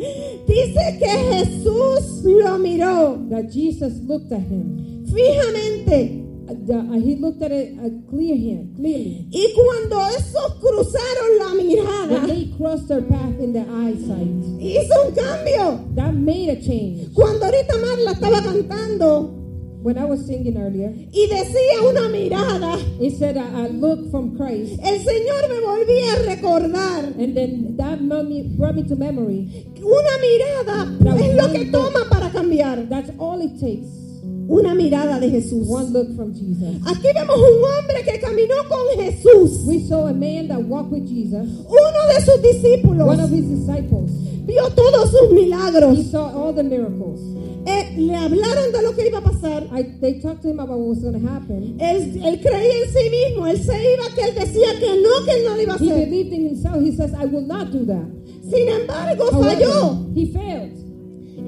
Dice que Jesús lo miró That Jesus looked at him. fijamente. The- he looked at it uh, clear him, clearly. Y cuando esos cruzaron la When they crossed their path in their eyesight, hizo un cambio. that made a change. Cuando ahorita Marla estaba cantando When I was singing earlier, y decía una mirada, it said, I, I look from Christ. el Señor me volvía a recordar. And then that brought me, brought me to memory. Una mirada es lo que toma para cambiar. That's all it takes. Una mirada de Jesús. One look from Jesus. Aquí vemos un hombre que caminó con Jesús. We saw a man that walked with Jesus, Uno de sus discípulos one of his disciples. vio todos sus milagros. He saw all the miracles. Eh, le hablaron de lo que iba a pasar. I, they talked to him about what was going to happen. Él, él creía en sí mismo. Él se iba, que él decía que no, que él no lo iba a He hacer. believed in himself. He says, I will not do that. Sin embargo, However, falló. he failed.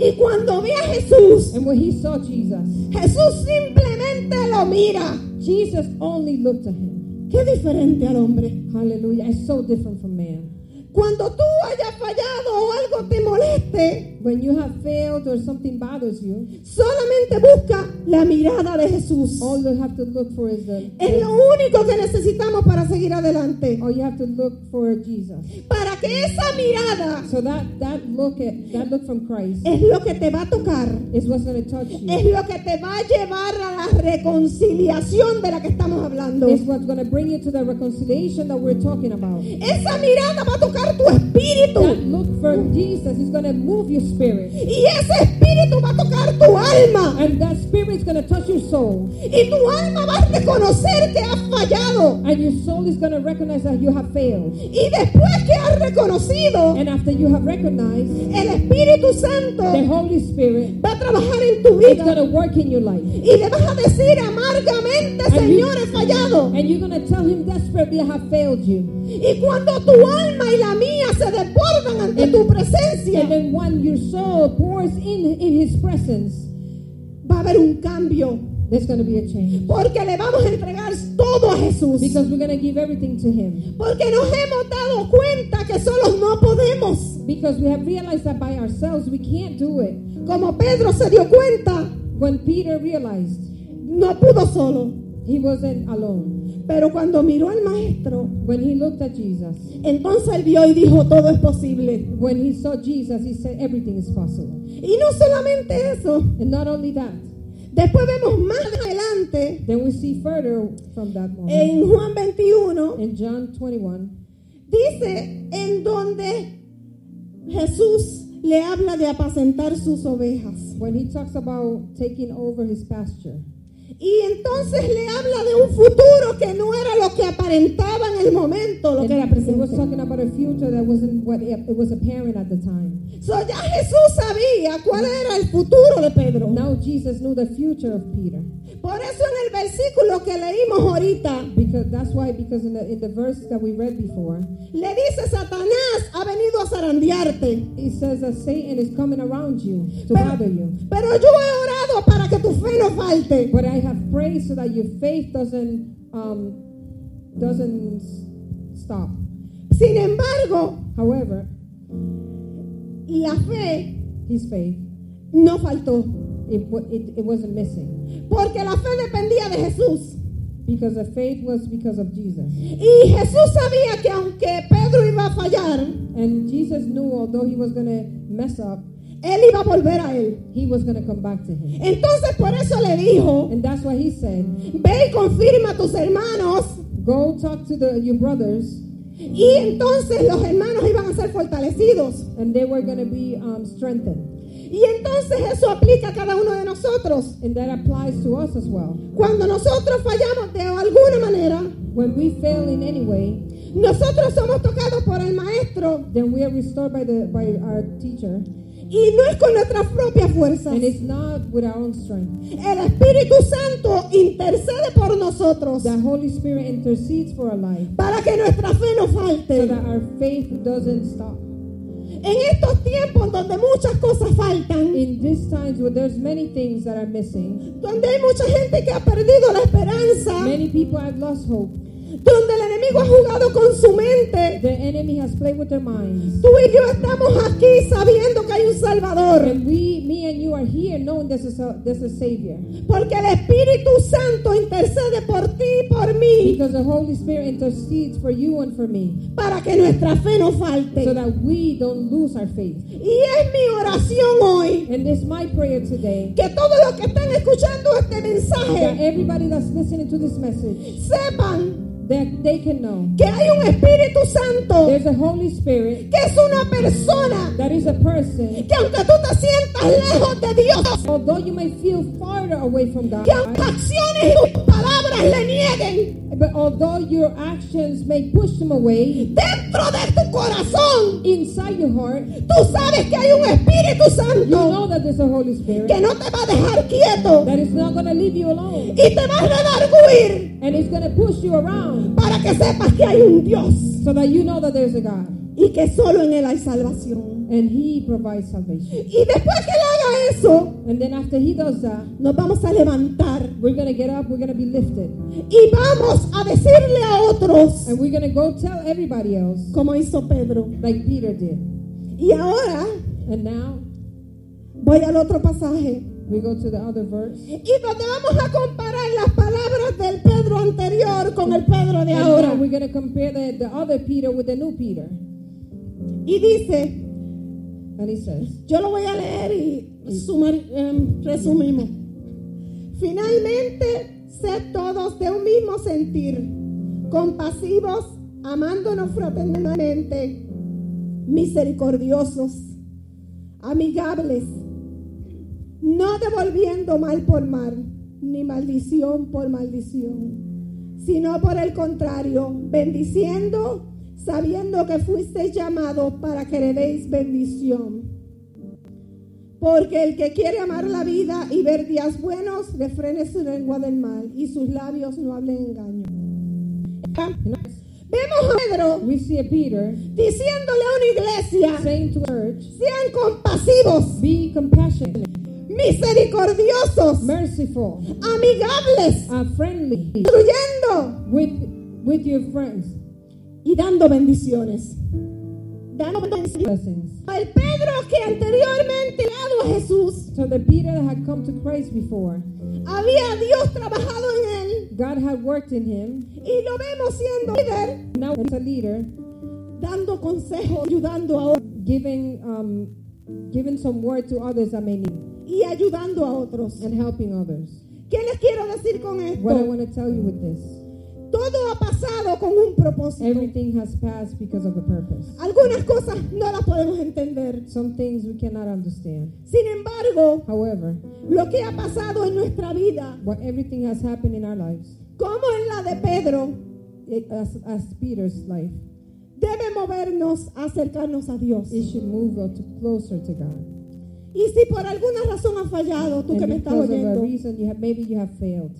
Y cuando ve a Jesús, And when he saw Jesus, Jesús simplemente lo mira. Jesus only looked at him. Qué diferente al hombre. Hallelujah. It's so different from man. Cuando tú hayas fallado o algo te moleste, When you have failed or something bothers you, solamente busca la mirada de Jesús. all you have to look for is the, Es lo único que necesitamos para seguir adelante. all you have to look for Jesus. Para que esa mirada So that that look at that look from Christ es lo que te va a tocar. is what's going to touch Es you. lo que te va a llevar a la reconciliación de la que estamos hablando. It's what's going to bring you to the reconciliation that we're talking about. Esa mirada va a tocar tu espíritu. Look from Jesus is going to move your spirit, Y ese espíritu va a tocar tu alma. and that spirit is going to touch your soul, Y tu alma va a reconocer que has fallado. and your soul is going to recognize that you have failed. Y después que has reconocido, And after you have recognized, el Espíritu Santo the Holy Spirit va a trabajar en tu is going to work in your life, Y le vas a decir amargamente, And you- Señor, he fallado. and you're going to tell Him desperately, I have failed you. Y cuando tu alma y la mía se desbordan ante tu presencia, And then when your soul pours in in His presence, va a haber un cambio. there's going to be a change. Porque le vamos a entregar todo a Jesús. Because we're going to give everything to Him. Porque nos hemos dado cuenta que solos no podemos. Because we have realized that by ourselves we can't do it. Como Pedro se dio cuenta, When Peter realized no pudo solo. he wasn't alone, Pero cuando miró al maestro, when he looked at Jesus, entonces él vio y dijo, todo es posible. when he saw Jesus, he said, Everything is possible. Y no solamente eso, And not only that, después vemos más adelante then we see further from that moment en Juan 21, in John 21, dice en donde Jesús le habla de apacentar sus ovejas. when he talks about taking over his pasture. Y entonces le habla de un futuro que no era lo que aparentaba en el momento, lo And que era he was presente. talking about a future that wasn't what it it was apparent at the time. So, ya Jesús sabía cuál era el futuro de Pedro. Now Jesus knew the future of Peter. Por eso en el versículo que leímos ahorita, Because that's why, because in the in the verse that we read before, le dice Satanás ha venido a zarandearte. it says that Satan is coming around you to Pero, bother you. pero yo he orado para que tu fe no falte. But I have prayed so that your faith doesn't um, doesn't stop. Sin embargo, However, la fe his faith no faltó. it, it, it wasn't missing Porque la fe dependía de Jesús. because the faith was because of Jesus. Y Jesús sabía que aunque Pedro iba a fallar, And Jesus knew although he was gonna mess up, él iba a volver a él. he was gonna come back to him. Entonces por eso le dijo, And that's why he said, ve y confirma a tus hermanos. "Go talk to the your brothers, Y entonces los hermanos iban a ser fortalecidos. and they were gonna be um, strengthened." Y entonces eso aplica a cada uno de nosotros. And that applies to us as well. Cuando nosotros fallamos de alguna manera, When we fail in any way, nosotros somos tocados por el maestro then we are restored by the by our teacher, y no es con nuestras propias fuerzas. and it's not with our own strength. El Espíritu Santo intercede por nosotros The Holy Spirit intercedes for our life para que nuestra fe no so falte. that our faith doesn't stop. En estos tiempos donde muchas cosas faltan, In these times where there's many things that are missing, donde hay mucha gente que ha perdido la esperanza, many people have lost hope. Donde el enemigo ha jugado con su mente, The enemy has played with their minds. tú y yo estamos aquí sabiendo que hay un Salvador. And we, me and you are here knowing there's a, there's a Savior. Porque el Espíritu Santo intercede por ti y por mí Because the Holy Spirit intercedes for you and for me. para que nuestra fe no falte. So that we don't lose our faith. Y es mi oración hoy And it's my prayer today que todos los que están escuchando este that mensaje everybody that's listening to this message, sepan that they can know que hay un Espíritu Santo there's a Holy Spirit que es una persona that is a person. que aunque tú te sientas lejos de Dios, Although you may feel farther away from God, que aunque acciones y tus palabras le nieguen, but although your actions may push them away, dentro de tu corazón, inside your heart, tú sabes que hay un Espíritu you know that there's a Holy Spirit que no te va a dejar quieto that is not going to leave you alone. y te va a redarguir And it's going to push you around para que sepas que hay un Dios so that you know that there's a God. y que solo en Él hay salvación. And He provides salvation. Y después que Él haga eso, And then after He does that, nos vamos a levantar we're to get up, we're to be lifted. y vamos a decirle a otros, And we're to go tell everybody else, como hizo Pedro. like Peter did. Y ahora And now voy al otro pasaje. We go to the other verse. Y donde vamos a comparar las palabras del Pedro anterior con el Pedro de And ahora. we're going to compare the, the other Peter with the new Peter. Y dice, And he says, yo lo voy a leer y sumar- em, resumimos. Finalmente, sed todos de un mismo sentir, compasivos, amándonos fraternalmente, misericordiosos, amigables, no devolviendo mal por mal, ni maldición por maldición, sino por el contrario, bendiciendo, sabiendo que fuisteis llamados para que heredéis bendición. Porque el que quiere amar la vida y ver días buenos, refrene su lengua del mal y sus labios no hablen engaño. Vemos a Pedro We see a Peter diciéndole a una iglesia, sean compasivos, Be compassionate, misericordiosos, merciful, amigables, uh, friendly. Fluyendo with with your friends, y dando bendiciones. Dando bendiciones. El Pedro que anteriormente dado a Jesús, So the Peter that had come to Christ before, había Dios trabajado en él. God had worked in him. y lo vemos siendo líder, Now he's a leader, dando consejos, ayudando a giving um, giving some word to others that may need y ayudando a otros. and helping others. ¿Qué les quiero decir con What I esto? want to tell you with this, Todo ha pasado con un propósito. everything has passed because of a purpose. Algunas cosas no las podemos entender. Some things we cannot understand. Sin embargo, However, lo que ha pasado en nuestra vida, what everything has happened in our lives, como en la de Pedro, it, as, as Peter's life, debe movernos a acercarnos a Dios. it should move us to closer to God. Y si por alguna razón has fallado, tú que me estás oyendo, reason, you have maybe you have failed,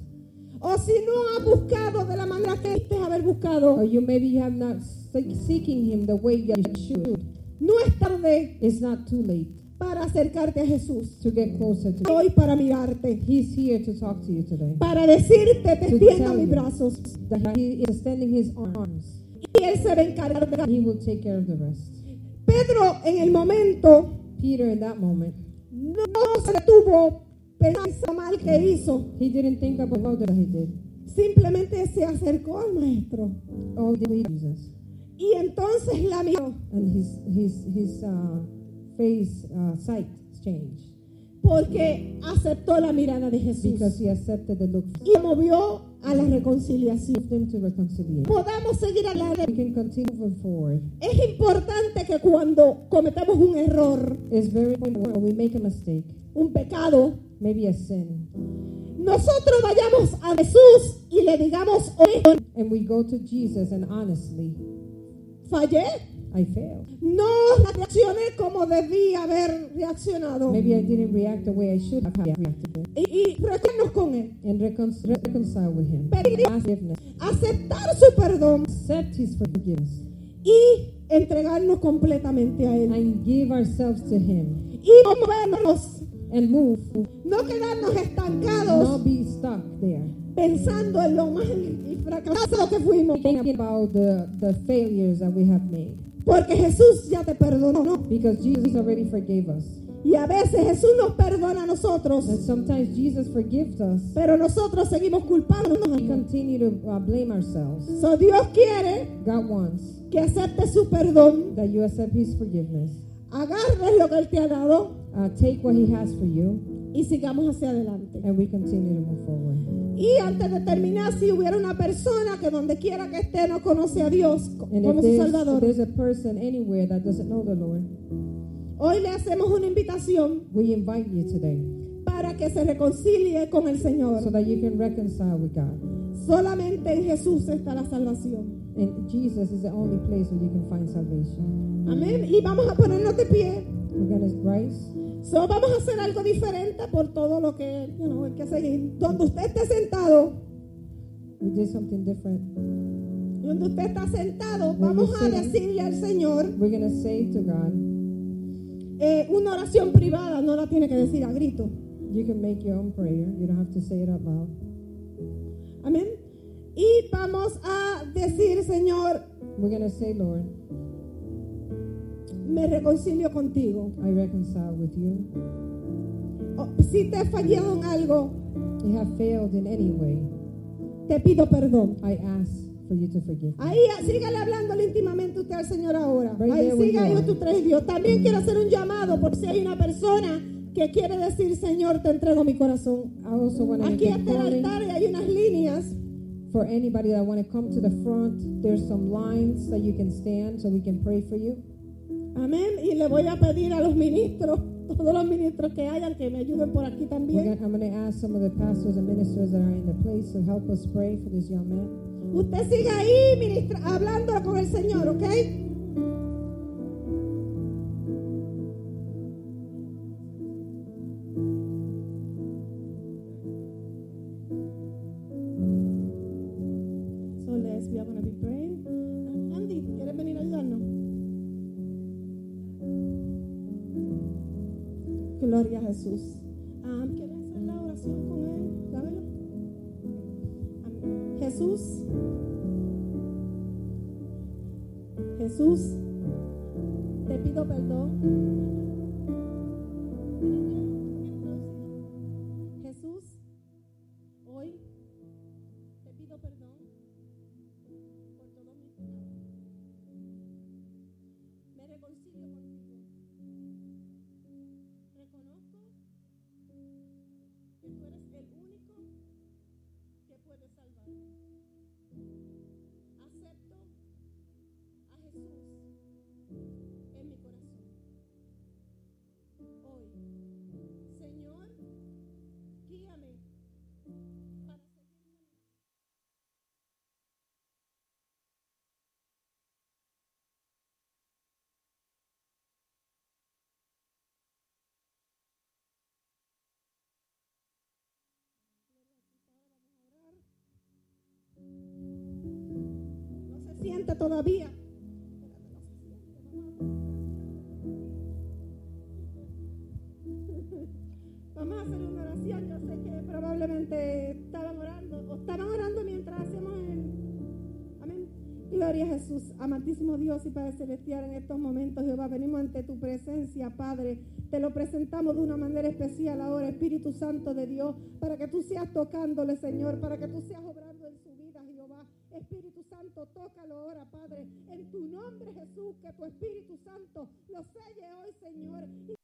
o si no has buscado de la manera que debiste haber buscado, or you maybe you have not seek, seeking Him the way you should. no es tarde It's not too late para acercarte a Jesús. to get closer to. Hoy para mirarte, He's here to talk to you today. para decirte, te extiendo mis brazos. That He is extending His arms. Y Él se va a encargar de He will take care of the rest. Pedro en el momento Peter, in that moment, no se detuvo pensando mal que hizo. he didn't think about what he did. Simplemente se acercó al maestro. Oh, Jesus. Y entonces la miró. And his his his uh, face uh, sight changed Porque aceptó la mirada de Jesús. because he accepted the look. Y movió a la reconciliación. Podamos seguir adelante. Es importante que cuando cometemos un error, It's very important when we make a mistake, un pecado, maybe a sin, nosotros vayamos a Jesús y le digamos, hoy and we go to Jesus and honestly, fallé. I failed. No reaccioné como debí haber reaccionado. Maybe I didn't react the way I should have reacted, Y, y con Él. and recon- reconcile with Him. Pedir forgiveness. aceptar su perdón Accept His forgiveness y entregarnos completamente a Él. and give ourselves to Him Y no movernos, and move. no quedarnos Not estancados be stuck there. pensando en lo mal y fracasado que fuimos. Thinking about the, the failures that we have made. Porque Jesús ya te perdonó. Because Jesus already forgave us. Y a veces Jesús nos perdona a nosotros, And sometimes Jesus forgives us. pero nosotros seguimos culpándonos. We continue to uh, blame ourselves. So Dios quiere God wants que aceptes su perdón, that you accept His forgiveness. agarres lo que Él te ha dado Uh, take what He has for you, y sigamos hacia adelante. and we continue to move forward. Y antes de terminar, si hubiera una persona que donde quiera que esté no conoce a Dios And como su there's, Salvador, there's a person anywhere that doesn't know the Lord, hoy le hacemos una invitación we invite you today para que se reconcilie con el Señor. so that you can reconcile with God. Solamente en Jesús está la salvación. And Jesus is the only place where you can find salvation. Amén. Y vamos a ponernos de pie. We're going to rise. So, vamos a hacer algo diferente por todo lo que you know, hay que seguir. Donde usted esté sentado, We did something different. donde usted está sentado, Where vamos a sitting. decirle al Señor We're going to say to God, eh, una oración privada, no la tiene que decir a grito. you can make your own prayer. You don't have to say it out loud. Amén. Y vamos a decir, Señor, We're going to say, Lord, me reconcilio contigo. I reconcile with you. O- si te he fallado en algo, You have failed in any way. te pido perdón. I ask for you to forgive me. Ahí, sígale hablando íntimamente usted al Señor ahora. Right Ahí siga are. tú tres Dios. También quiero hacer un llamado por si hay una persona que quiere decir, Señor, te entrego mi corazón. I also want to Aquí make a está el altar y hay unas líneas. for anybody that want to come to the front. There's some lines that you can stand so we can pray for you. Amén. Y le voy a pedir a los ministros, todos los ministros que hayan, que me ayuden por aquí también. I'm going to ask some of the pastors and ministers that are in the place to help us pray for this young man. Usted siga ahí ministra- hablando con el Señor, ¿ok? Jesús. Todavía. Vamos a hacer una oración. Yo sé que probablemente estaban orando o estaban orando mientras hacemos el. Amén. Gloria a Jesús, amantísimo Dios y Padre Celestial, en estos momentos, Jehová, venimos ante tu presencia, Padre. Te lo presentamos de una manera especial ahora, Espíritu Santo de Dios, para que tú seas tocándole, Señor, para que tú seas obrando en su vida, Jehová. Espíritu Santo, tócalo ahora, Padre, en tu nombre, Jesús, que tu Espíritu Santo lo selle hoy, Señor.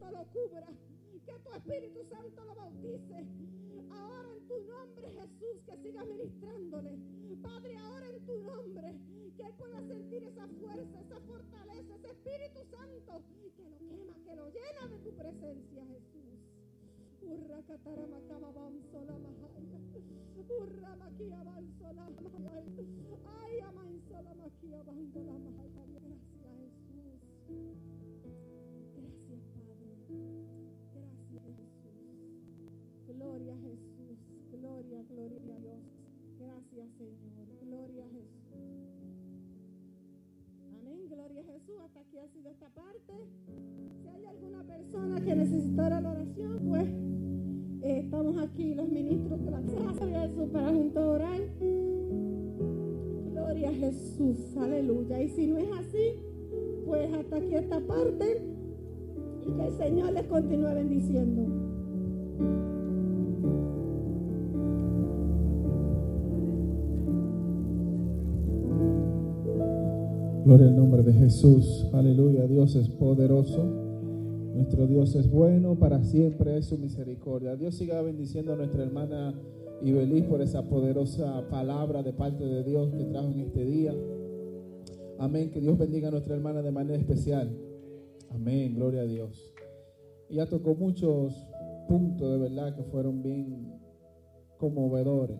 Lo cubra, que tu Espíritu Santo lo bautice. Ahora en tu nombre, Jesús, que siga ministrándole. Padre, ahora en tu nombre, que él pueda sentir esa fuerza, esa fortaleza, ese Espíritu Santo, que lo quema, que lo llena de tu presencia, Jesús. Urra sola mahaya. Urra sola mahaya. Ay, aman sola makia bandola mahaya. Hasta aquí ha sido esta parte. Si hay alguna persona que necesitara la oración, pues eh, estamos aquí los ministros de la casa Jesús para juntos orar. Gloria a Jesús. Aleluya. Y si no es así, pues hasta aquí esta parte y que el Señor les continúe bendiciendo. Gloria al nombre de Jesús. Aleluya. Dios es poderoso. Nuestro Dios es bueno. Para siempre es su misericordia. Dios siga bendiciendo a nuestra hermana Ibeliz por esa poderosa palabra de parte de Dios que trajo en este día. Amén. Que Dios bendiga a nuestra hermana de manera especial. Amén. Gloria a Dios. Ella tocó muchos puntos de verdad que fueron bien conmovedores.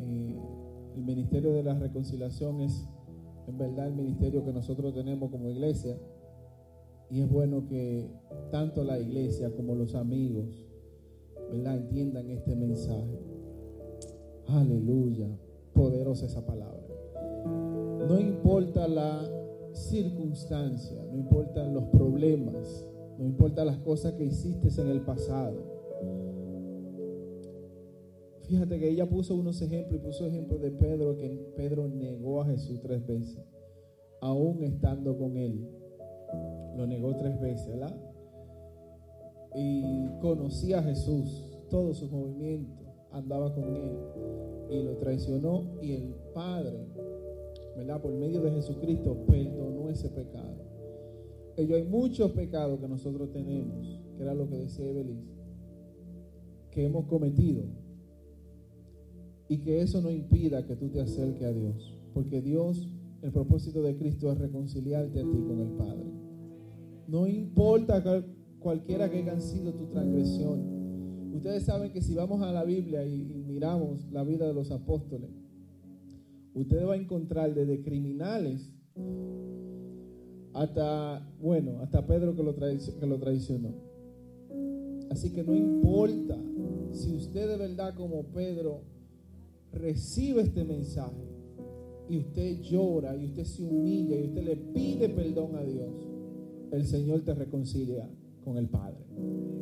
Eh, el ministerio de la reconciliación es en verdad el ministerio que nosotros tenemos como iglesia. Y es bueno que tanto la iglesia como los amigos, ¿verdad? Entiendan este mensaje. Aleluya. Poderosa esa palabra. No importa la circunstancia, no importan los problemas, no importa las cosas que hiciste en el pasado. Fíjate que ella puso unos ejemplos y puso ejemplos de Pedro, que Pedro negó a Jesús tres veces, aún estando con él. Lo negó tres veces, ¿verdad? Y conocía a Jesús, todos sus movimientos, andaba con él y lo traicionó y el Padre, ¿verdad? Por medio de Jesucristo perdonó ese pecado. Ellos hay muchos pecados que nosotros tenemos, que era lo que decía Evelyn, que hemos cometido y que eso no impida que tú te acerques a Dios. Porque Dios, el propósito de Cristo es reconciliarte a ti con el Padre. No importa cualquiera que hayan sido tu transgresión. Ustedes saben que si vamos a la Biblia y, miramos la vida de los apóstoles, ustedes van a encontrar desde criminales hasta, bueno, hasta Pedro que lo, que lo traicionó. Así que no importa si usted de verdad como Pedro recibe este mensaje y usted llora y usted se humilla y usted le pide perdón a Dios, el Señor te reconcilia con el Padre.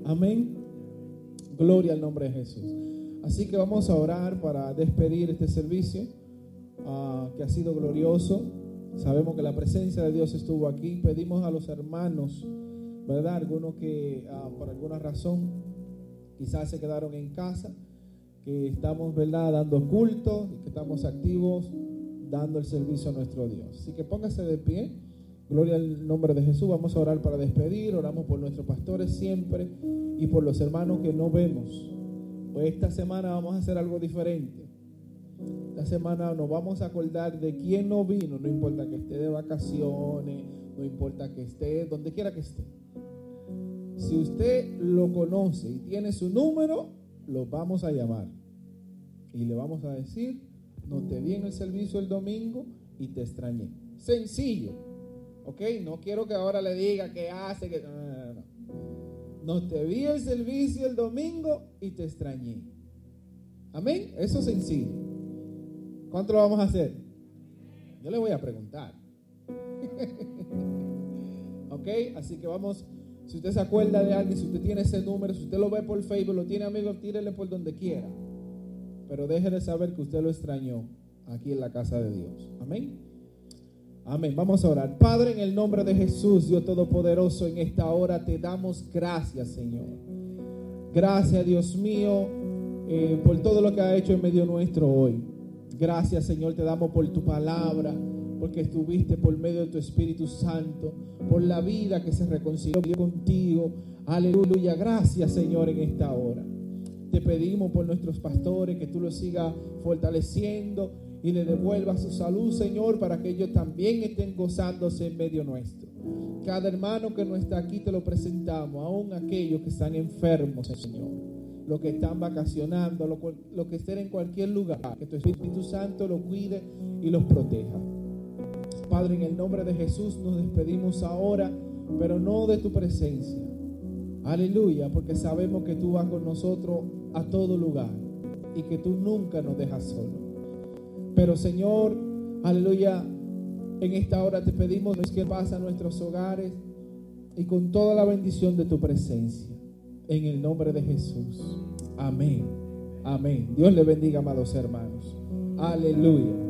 Amén. Gloria al nombre de Jesús. Así que vamos a orar para despedir este servicio ah, que ha sido glorioso. Sabemos que la presencia de Dios estuvo aquí. Pedimos a los hermanos, ¿verdad? Algunos que ah, por alguna razón quizás se quedaron en casa, que estamos, ¿verdad? Dando culto, y que estamos activos dando el servicio a nuestro Dios. Así que póngase de pie. Gloria al nombre de Jesús. Vamos a orar para despedir. Oramos por nuestros pastores siempre y por los hermanos que no vemos. Pues esta semana vamos a hacer algo diferente. Esta semana nos vamos a acordar de quién no vino, no importa que esté de vacaciones, no importa que esté donde quiera que esté. Si usted lo conoce y tiene su número, lo vamos a llamar. Y le vamos a decir, no te vi en el servicio el domingo y te extrañé. Sencillo. ¿Ok? No quiero que ahora le diga qué hace, que... No. No te vi el servicio el domingo y te extrañé. Amén. Eso es sencillo. ¿Cuánto lo vamos a hacer? Yo le voy a preguntar. <laughs> ¿Ok? Así que vamos, si usted se acuerda de alguien, si usted tiene ese número, si usted lo ve por Facebook, lo tiene amigo, tírele por donde quiera. Pero deje de saber que usted lo extrañó aquí en la casa de Dios. Amén. Amén. Vamos a orar. Padre, en el nombre de Jesús, Dios Todopoderoso, en esta hora te damos gracias, Señor. Gracias, Dios mío, eh, por todo lo que ha hecho en medio nuestro hoy. Gracias, Señor, te damos por tu palabra, porque estuviste por medio de tu Espíritu Santo, por la vida que se reconcilió contigo. Aleluya. Gracias, Señor, en esta hora. Te pedimos por nuestros pastores que tú los sigas fortaleciendo y le devuelvas su salud, Señor, para que ellos también estén gozándose en medio nuestro. Cada hermano que no está aquí te lo presentamos, aún aquellos que están enfermos, Señor, los que están vacacionando, los lo que estén en cualquier lugar, que tu Espíritu Santo los cuide y los proteja. Padre, en el nombre de Jesús nos despedimos ahora, pero no de tu presencia. Aleluya, porque sabemos que tú vas con nosotros a todo lugar y que tú nunca nos dejas solos. Pero Señor, aleluya, en esta hora te pedimos que pasa a nuestros hogares y con toda la bendición de tu presencia. En el nombre de Jesús. Amén. Amén. Dios le bendiga, amados hermanos. Aleluya.